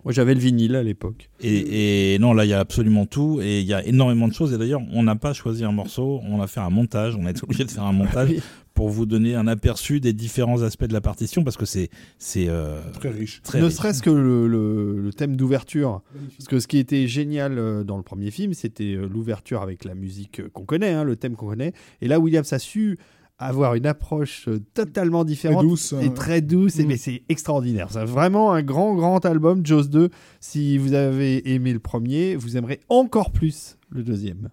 Moi, j'avais le vinyle à l'époque. Et, et non, là, il y a absolument tout. Et il y a énormément de choses. Et d'ailleurs, on n'a pas choisi un morceau, on a fait un montage. On a été obligé de faire un montage Oui. pour vous donner un aperçu des différents aspects de la partition parce que c'est c'est euh, Très riche. très ne serait-ce que le, le- le thème d'ouverture. Parce que ce qui était génial euh, dans le premier film, c'était euh, l'ouverture avec la musique qu'on connaît, hein, le thème qu'on connaît. Et là, Williams a su avoir une approche euh, totalement différente Très douce, et hein. très douce. Et, Mm. mais c'est extraordinaire. C'est vraiment un grand, grand album, Jaws 2. Si vous avez aimé le premier, vous aimerez encore plus le deuxième.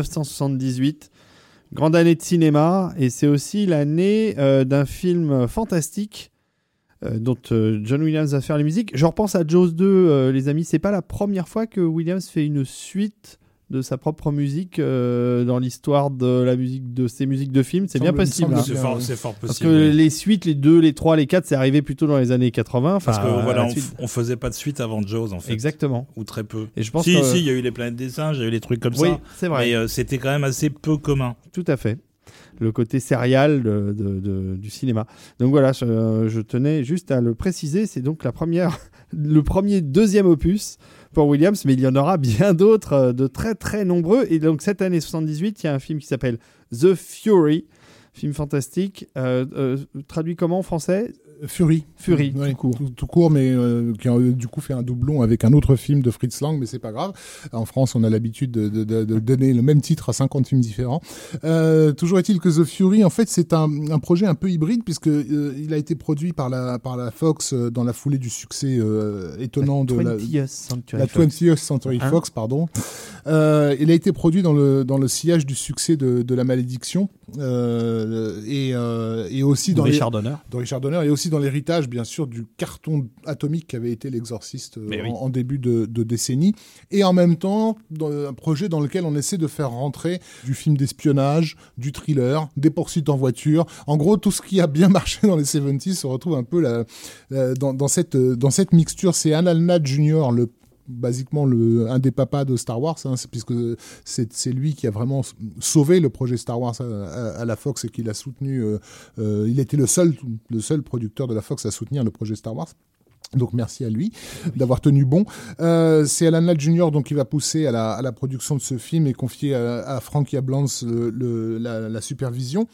1978. Grande année de cinéma et c'est aussi l'année euh, d'un film fantastique euh, dont euh, John Williams va faire la musique. Je repense à Jaws 2, euh, les amis. C'est pas la première fois que Williams fait une suite de sa propre musique euh, dans l'histoire de la musique de ses musiques de films. C'est bien possible. hein. C'est fort, fort Parce possible. que oui. les suites, les 2, les 3, les 4, c'est arrivé plutôt dans les années 80. Enfin, Parce que voilà, on, faisait pas de suite avant Jaws en fait. Exactement. Ou très peu. Et je pense si, que si, il y a eu les planètes des singes, il y a eu les trucs comme oui, ça. c'est vrai. Mais euh, c'était quand même assez peu commun. Tout à fait. Le côté serial de- de- de- du cinéma. Donc voilà, je, je tenais juste à le préciser. C'est donc la première, le premier deuxième opus Williams, mais il y en aura bien d'autres, euh, de très très nombreux. Et donc cette année 78, il y a un film qui s'appelle The Fury, film fantastique, euh, euh, traduit comment en français? Fury. Fury, Ouais, tout court. Tout, tout court, mais euh, qui a euh, du coup fait un doublon avec un autre film de Fritz Lang, mais c'est pas grave. En France, on a l'habitude de, de- de- de donner le même titre à 50 films différents. Euh, toujours est-il que The Fury, en fait, c'est un, un projet un peu hybride puisque euh, il a été produit par la par la Fox dans la foulée du succès étonnant de la, 20th Century la Fox. 20th Century Hein Fox, pardon. Il a été produit dans le dans le sillage du succès de, de la malédiction et et aussi de dans les- Richard Donner. de Richard Donner et aussi dans l'héritage, bien sûr, du carton atomique qu'avait été l'exorciste euh, oui. en, début de, de décennie. Et en même temps, dans un projet dans lequel on essaie de faire rentrer du film d'espionnage, du thriller, des poursuites en voiture. En gros, tout ce qui a bien marché dans les 70s se retrouve un peu dans, dans, cette, euh, dans cette mixture. C'est Alan Ladd Jr., le basiquement un des papas de Star Wars hein, puisque c'est lui qui a vraiment sauvé le projet Star Wars à, à- la Fox et qui l'a soutenu euh, euh, il était le le seul producteur de la Fox à soutenir le projet Star Wars donc merci à lui d'avoir tenu bon. Euh, c'est Alan Ladd Jr. donc qui va pousser à la, à la production de ce film et confier à, à Frankie Ablance le, la, supervision.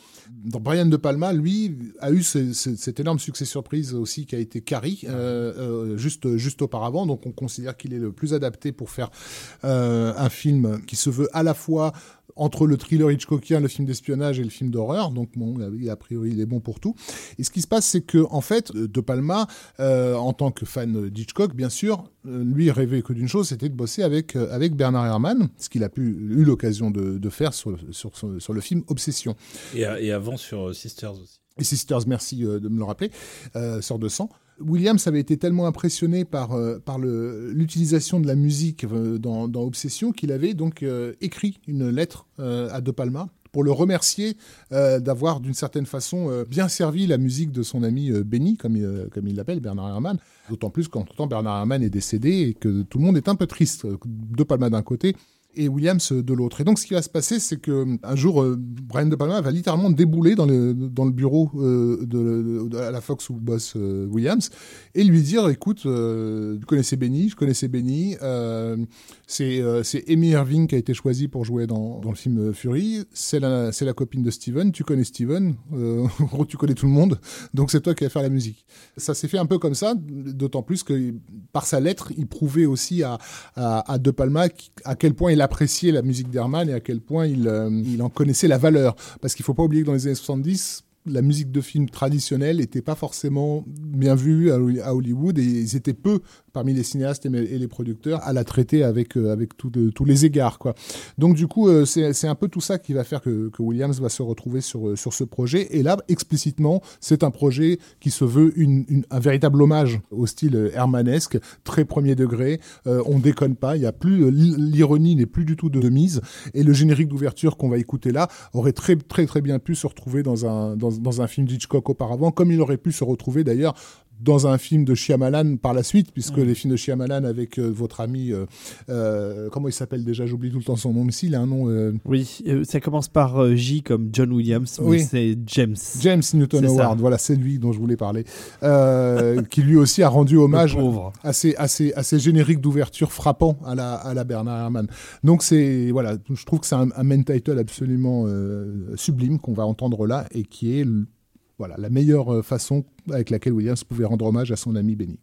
Brian De Palma, lui, a eu ce- ce- cet énorme succès surprise aussi qui a été Carrie euh, euh, juste juste auparavant. Donc on considère qu'il est le plus adapté pour faire un film qui se veut à la fois entre le thriller Hitchcockien, le film d'espionnage et le film d'horreur. Donc bon, a priori il est bon pour tout. Et ce qui se passe, c'est que en fait, De Palma, euh, en tant que fan d'Hitchcock, bien sûr, euh, lui rêvait que d'une chose, c'était de bosser avec euh, avec Bernard Herrmann, ce qu'il a pu eu l'occasion de, de faire sur, sur sur sur le film Obsession. Et, et avant sur euh, Sisters aussi. Et Sisters, merci euh, de me le rappeler, euh, Sœur de sang. Williams avait été tellement impressionné par, euh, l'utilisation de la musique euh, dans, Obsession qu'il avait donc euh, écrit une lettre à De Palma pour le remercier d'avoir d'une certaine façon bien servi la musique de son ami Benny, comme il l'appelle, Bernard Herrmann. D'autant plus qu'entre-temps, Bernard Herrmann est décédé et que tout le monde est un peu triste. De Palma d'un côté, et Williams de l'autre. Et donc, ce qui va se passer, c'est que un jour, euh, Brian De Palma va littéralement débouler dans le, dans le bureau euh, de, la Fox où bosse euh, Williams et lui dire, écoute, euh, tu connaissais Benny, je connaissais Benny, euh, c'est euh, Amy Irving qui a été choisie pour jouer dans, dans le film Fury, c'est la, la copine de Steven, tu connais Steven, en gros, tu connais tout le monde, donc c'est toi qui vas faire la musique. Ça s'est fait un peu comme ça, d'autant plus que par sa lettre, il prouvait aussi à, à, à De Palma à quel point il appréciait la musique d'Herman et à quel point il, euh, il en connaissait la valeur. Parce qu'il faut pas oublier que dans les années 70, la musique de film traditionnelle n'était pas forcément bien vue à Hollywood et ils étaient peu parmi les cinéastes et les producteurs à la traiter avec euh, avec tout de- tous les égards quoi. Donc du coup euh, c'est un peu tout ça qui va faire que, que Williams va se retrouver sur euh, sur ce projet. Et là explicitement c'est un projet qui se veut une, une- un véritable hommage au style euh, hermanesque très premier degré. Euh, on déconne pas il y a plus euh, l'i- l'ironie n'est plus du tout de, de mise. Et le générique d'ouverture qu'on va écouter là aurait très très très bien pu se retrouver dans un dans, dans un film d'Hitchcock auparavant comme il aurait pu se retrouver d'ailleurs dans un film de Shyamalan par la suite, puisque les films de Shyamalan avec euh, votre ami, euh, euh, comment il s'appelle déjà? J'oublie tout le temps son nom, mais il a un nom. Oui, ça commence par J comme John Williams, mais Oui. c'est James. James Newton. Howard, voilà, c'est lui dont je voulais parler, qui lui aussi a rendu hommage à ces, à ces, à ces génériques d'ouverture frappants à la, à la Bernard Herrmann. Donc c'est, voilà, je trouve que c'est un, un main title absolument sublime qu'on va entendre là et qui est, voilà, la meilleure euh, façon avec laquelle Williams pouvait rendre hommage à son ami Benny.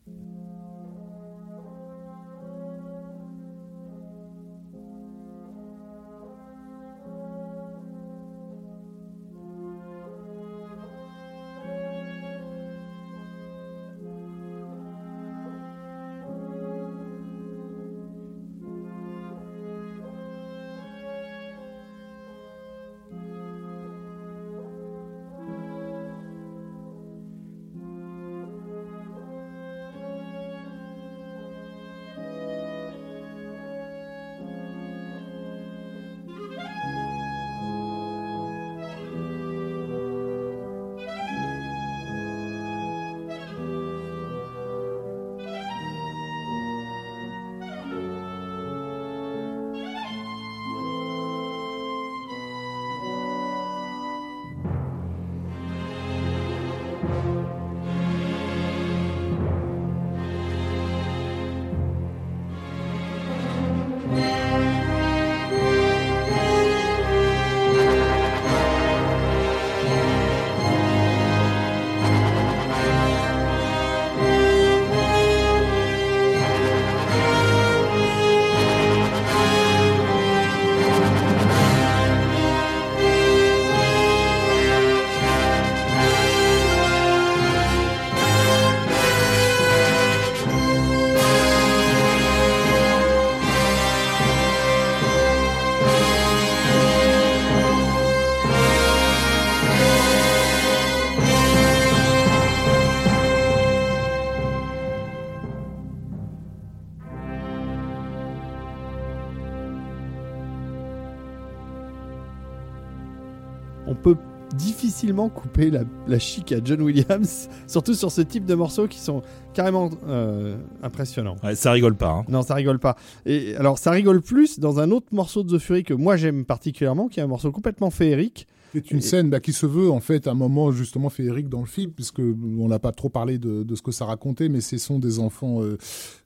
On peut difficilement couper la, la chic à John Williams, surtout sur ce type de morceaux qui sont carrément euh, impressionnants. Ouais, ça rigole pas. hein. Non, ça rigole pas. Et alors, ça rigole plus dans un autre morceau de The Fury que moi j'aime particulièrement, qui est un morceau complètement féerique. C'est une Et- scène bah, qui se veut en fait un moment justement féerique dans le film, puisque on n'a pas trop parlé de, de ce que ça racontait, mais ce sont des enfants euh,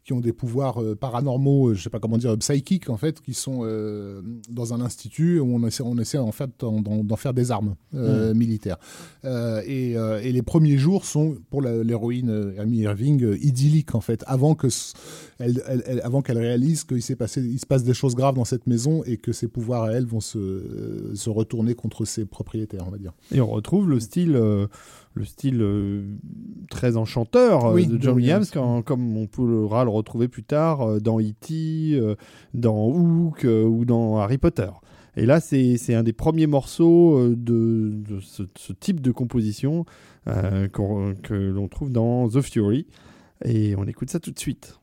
qui ont des pouvoirs euh, paranormaux, euh, je sais pas comment dire, psychiques en fait, qui sont euh, dans un institut où on essaie, on essaie en fait d'en- faire des armes euh, militaires. Et, et les premiers jours sont pour l'héroïne Amy Irving idylliques en fait, avant que elle, elle- elle- avant qu'elle réalise qu'il s'est passé, il se passe des choses graves dans cette maison et que ses pouvoirs à elle vont se, se retourner contre ses propriétaires, on va dire. Et on retrouve le style, euh, le style euh, très enchanteur euh, Oui, de de John Williams, quand- comme on pourra le retrouver plus tard euh, dans E.T., euh, dans Hook euh, ou dans Harry Potter. Et là, c'est c'est un des premiers morceaux euh, de, de ce, ce type de composition euh, que l'on trouve dans The Fury. Et on écoute ça tout de suite.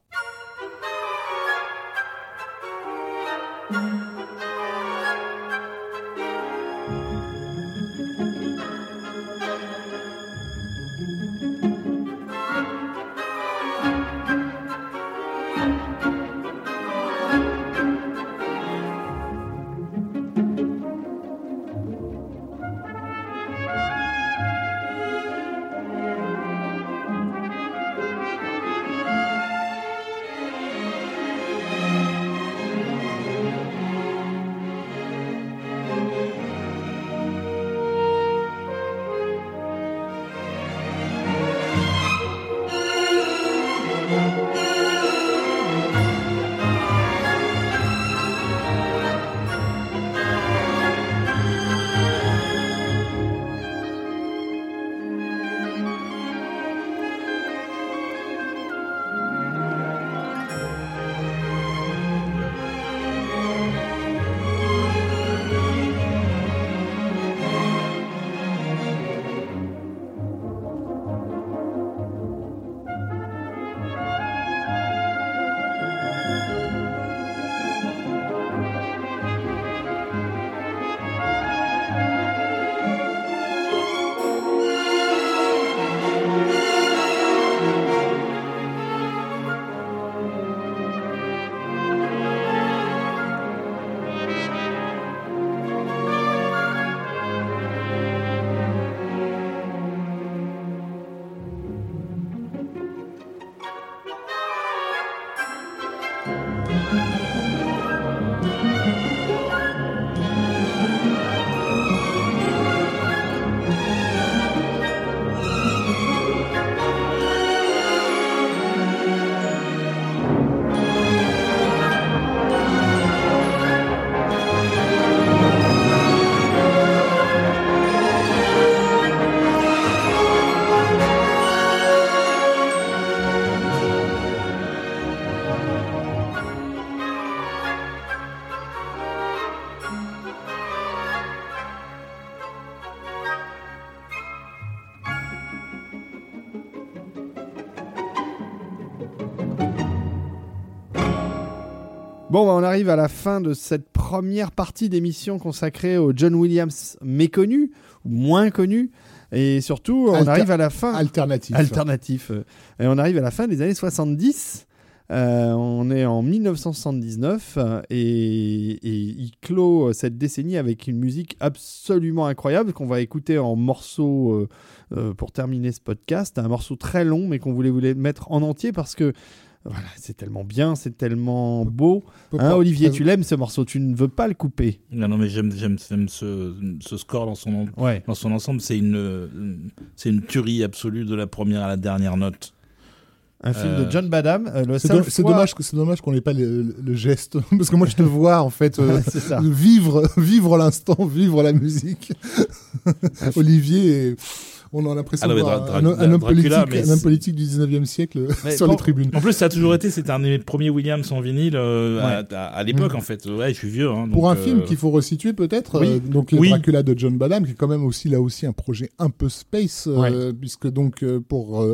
Bon, bah, on arrive à la fin de cette première partie d'émission consacrée au John Williams méconnu, moins connu. Et surtout, on Alter- arrive à la fin. Alternatif. Alternatif. euh, Et on arrive à la fin des années 70. Euh, on est en 1979 euh, et, et il clôt cette décennie avec une musique absolument incroyable qu'on va écouter en morceaux euh, pour terminer ce podcast. Un morceau très long mais qu'on voulait vous mettre en entier parce que voilà, c'est tellement bien, c'est tellement beau. Hein, Olivier, tu l'aimes ce morceau, tu ne veux pas le couper. Non, non, mais j'aime, j'aime, j'aime ce, ce score dans son, Ouais. dans son ensemble. C'est une, euh, c'est une tuerie absolue de la première à la dernière note. Un film Euh, de John Badham. euh, le C'est do- fois- dommage, que- c'est dommage qu'on n'ait pas le, le geste, parce que moi je te vois en fait euh, ça. vivre, vivre l'instant, vivre la musique. Olivier, est- on a l'impression Ah non, de mais voir Dra- un, homme Dracula, politique, mais un homme c'est- politique du 19e siècle Mais sur pour- les tribunes. En plus, ça a toujours été, c'était un des premiers Williams en vinyle euh, à, à- à l'époque, Mm. en fait. Ouais, je suis vieux. Hein, Pour un film euh, qu'il faut resituer peut-être, Oui. euh, donc le Oui. Dracula de John Badham, qui est quand même aussi là aussi un projet un peu space, euh, puisque donc euh, pour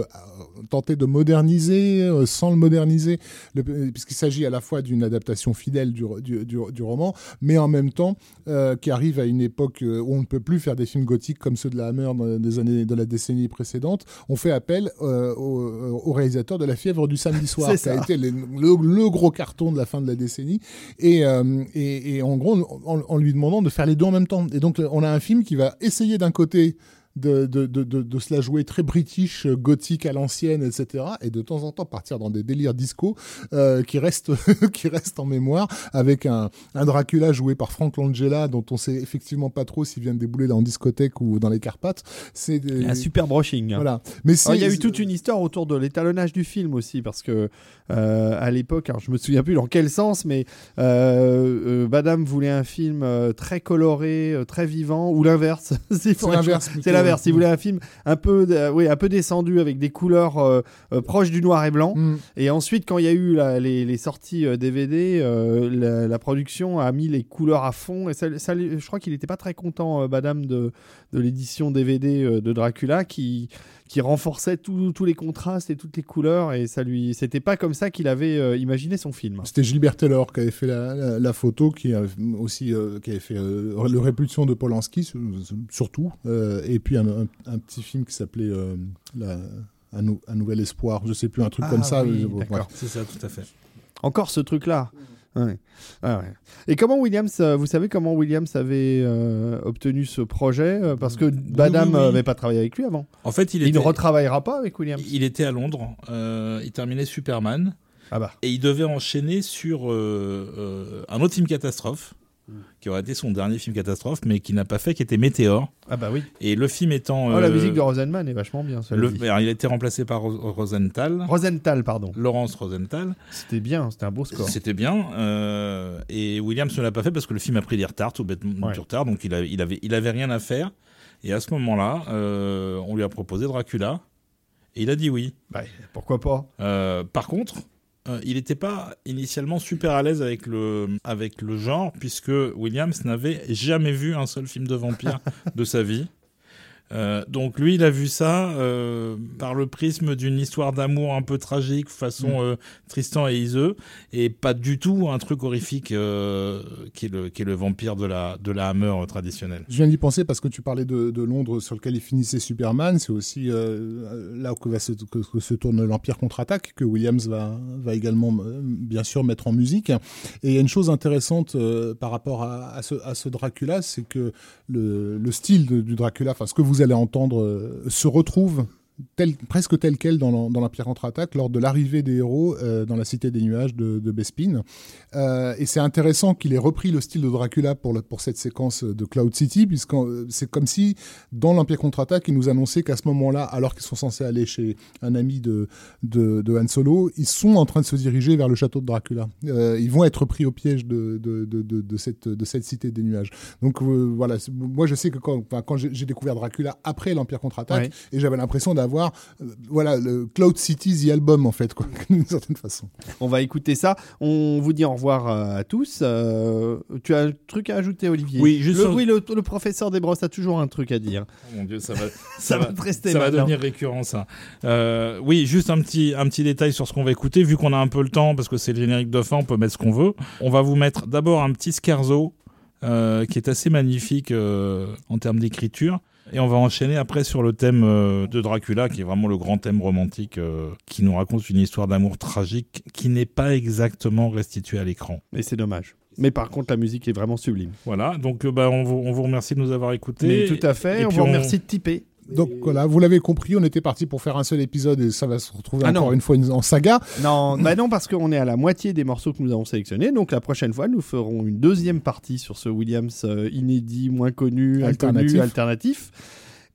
tenter de moderniser euh, sans le moderniser, le- puisqu'il s'agit à la fois d'une adaptation fidèle du, du, du- du roman, mais en même temps euh, qui arrive à une époque où on ne peut plus faire des films gothiques comme ceux de la Hammer dans- des années de la décennie précédente. On fait appel euh, au, au réalisateur de La fièvre du samedi soir, qui a ça. été le, le- le gros carton de la fin de la décennie et, euh, et, et en gros en, en lui demandant de faire les deux en même temps. Et donc on a un film qui va essayer d'un côté de, de, de, de, de se la jouer très british, euh, gothique à l'ancienne, etc. Et de temps en temps partir dans des délires disco euh, qui restent qui restent en mémoire avec un, un Dracula joué par Frank Langella dont on sait effectivement pas trop s'il vient de débouler en discothèque ou dans les Carpates. C'est des- Un super brushing. voilà. Mais Alors, il y a eu toute une histoire autour de l'étalonnage du film aussi, parce que euh, à l'époque, alors je me souviens plus dans quel sens, mais euh, Badam voulait un film très coloré, très vivant, ou l'inverse. C'est C'est l'inverse. C'est l'inverse. Il voulait un film un peu, euh, oui, un peu descendu avec des couleurs euh, euh, proches du noir et blanc. Mm. Et ensuite, quand il y a eu la- les, les sorties DVD, euh, la, la production a mis les couleurs à fond. Et ça, je crois qu'il n'était pas très content, Badam, de, de l'édition DVD de Dracula, qui, qui renforçait tous les contrastes et toutes les couleurs. Et ça lui, c'était pas comme ça qu'il avait euh, imaginé son film. C'était Gilbert Taylor qui avait fait la, la- la photo, qui a aussi euh, qui avait fait euh, le Répulsion de Polanski sur- surtout, euh, et puis un, un- un petit film qui s'appelait euh, la- un, nou- un nouvel espoir, je sais plus un truc Ah comme ça. oui, d'accord. C'est ça, tout à fait. Encore ce truc-là. Ouais. Ah ouais. Et comment Williams, euh, vous savez comment Williams avait euh, obtenu ce projet Euh, Parce que Badam oui, oui. n'avait pas travaillé avec lui avant. En fait, il, Il, était, ne retravaillera pas avec Williams. il était à Londres. euh, il terminait Superman. Ah bah. Et il devait enchaîner sur euh, un autre film catastrophe. Qui aurait été son dernier film catastrophe, mais qui n'a pas fait, qui était Météore. Ah bah oui. Et le film étant. Oh, la euh, musique de Rosenman est vachement bien. le- alors, il a été remplacé par Ro- Rosenthal, Rosenthal, pardon. Laurence Rosenthal. C'était bien, c'était un beau score. C'était bien. euh, et Williams ne l'a pas fait parce que le film a pris des retards, tout bêtement Ouais. du retard, donc il, a- il, avait, il avait rien à faire. Et à ce moment-là, euh, on lui a proposé Dracula. Et il a dit oui. Bah, pourquoi pas Euh, par contre, euh, il n'était pas initialement super à l'aise avec le, avec le genre, puisque Williams n'avait jamais vu un seul film de vampire de sa vie. Euh, donc lui, il a vu ça euh, par le prisme d'une histoire d'amour un peu tragique, façon euh, Tristan et Iseux, et pas du tout un truc horrifique qui, est le, qui est le vampire de la, de la Hammer traditionnelle. Je viens d'y penser parce que tu parlais de, de Londres sur lequel il finissait Superman. C'est aussi là que, va se, que, que se tourne l'Empire contre-attaque, que Williams va, va également, bien sûr, mettre en musique. Et il y a une chose intéressante par rapport à, à ce, à ce Dracula, c'est que le, le style de- du Dracula, enfin ce que vous allez entendre, euh, se retrouve tel, presque tel quel dans l'Empire contre-attaque lors de l'arrivée des héros euh, dans la Cité des Nuages de, de Bespin. Euh, et c'est intéressant qu'il ait repris le style de Dracula pour, cette séquence de Cloud City, puisque euh, c'est comme si, dans l'Empire contre-attaque, ils nous annonçaient qu'à ce moment-là, alors qu'ils sont censés aller chez un ami de, de, de Han Solo, ils sont en train de se diriger vers le château de Dracula. Euh, ils vont être pris au piège de, cette, de cette Cité des Nuages. Donc voilà, moi je sais que quand, j'ai j'ai découvert Dracula après l'Empire contre-attaque, Ouais. et j'avais l'impression d'avoir euh, voilà le Cloud City the album en fait quoi d'une certaine façon. On va écouter ça. On vous dit au revoir euh, à tous. Euh, tu as un truc à ajouter, Olivier? Oui, juste le, sur- oui, le, le professeur Desbrosses a toujours un truc à dire. Oh mon dieu, ça va, Ça, va te rester Ça va devenir récurrent, ça. Euh, oui, juste un petit, un petit détail sur ce qu'on va écouter. Vu qu'on a un peu le temps, parce que c'est le générique de fin, on peut mettre ce qu'on veut. On va vous mettre d'abord un petit euh, qui est assez magnifique euh, en termes d'écriture. Et on va enchaîner après sur le thème euh, de Dracula, qui est vraiment le grand thème romantique, euh, qui nous raconte une histoire d'amour tragique qui n'est pas exactement restituée à l'écran. Et c'est dommage. Mais par contre, la musique est vraiment sublime. Voilà, donc euh, bah, on, vous, on vous remercie de nous avoir écoutés. Mais tout à fait. et on puis vous on- remercie de tiper. Donc voilà, vous l'avez compris, on était parti pour faire un seul épisode et ça va se retrouver Ah encore non. une fois en saga. Non, bah non, parce qu'on est à la moitié des morceaux que nous avons sélectionnés. Donc la prochaine fois, nous ferons une deuxième partie sur ce Williams euh, inédit, moins connu, Alternatif. alternatif. alternatif.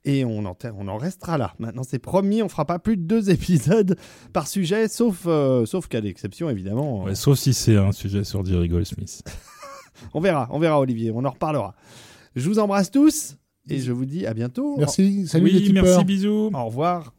Et on en, on en restera là. Maintenant, c'est promis, on fera pas plus de deux épisodes par sujet, sauf, euh, sauf cas d'exception, évidemment. Ouais, sauf si c'est un sujet sur Jerry Goldsmith. On verra, on verra, Olivier, on en reparlera. Je vous embrasse tous et je vous dis à bientôt. Merci. Salut oui, les tipeurs. Merci, bisous. Au revoir.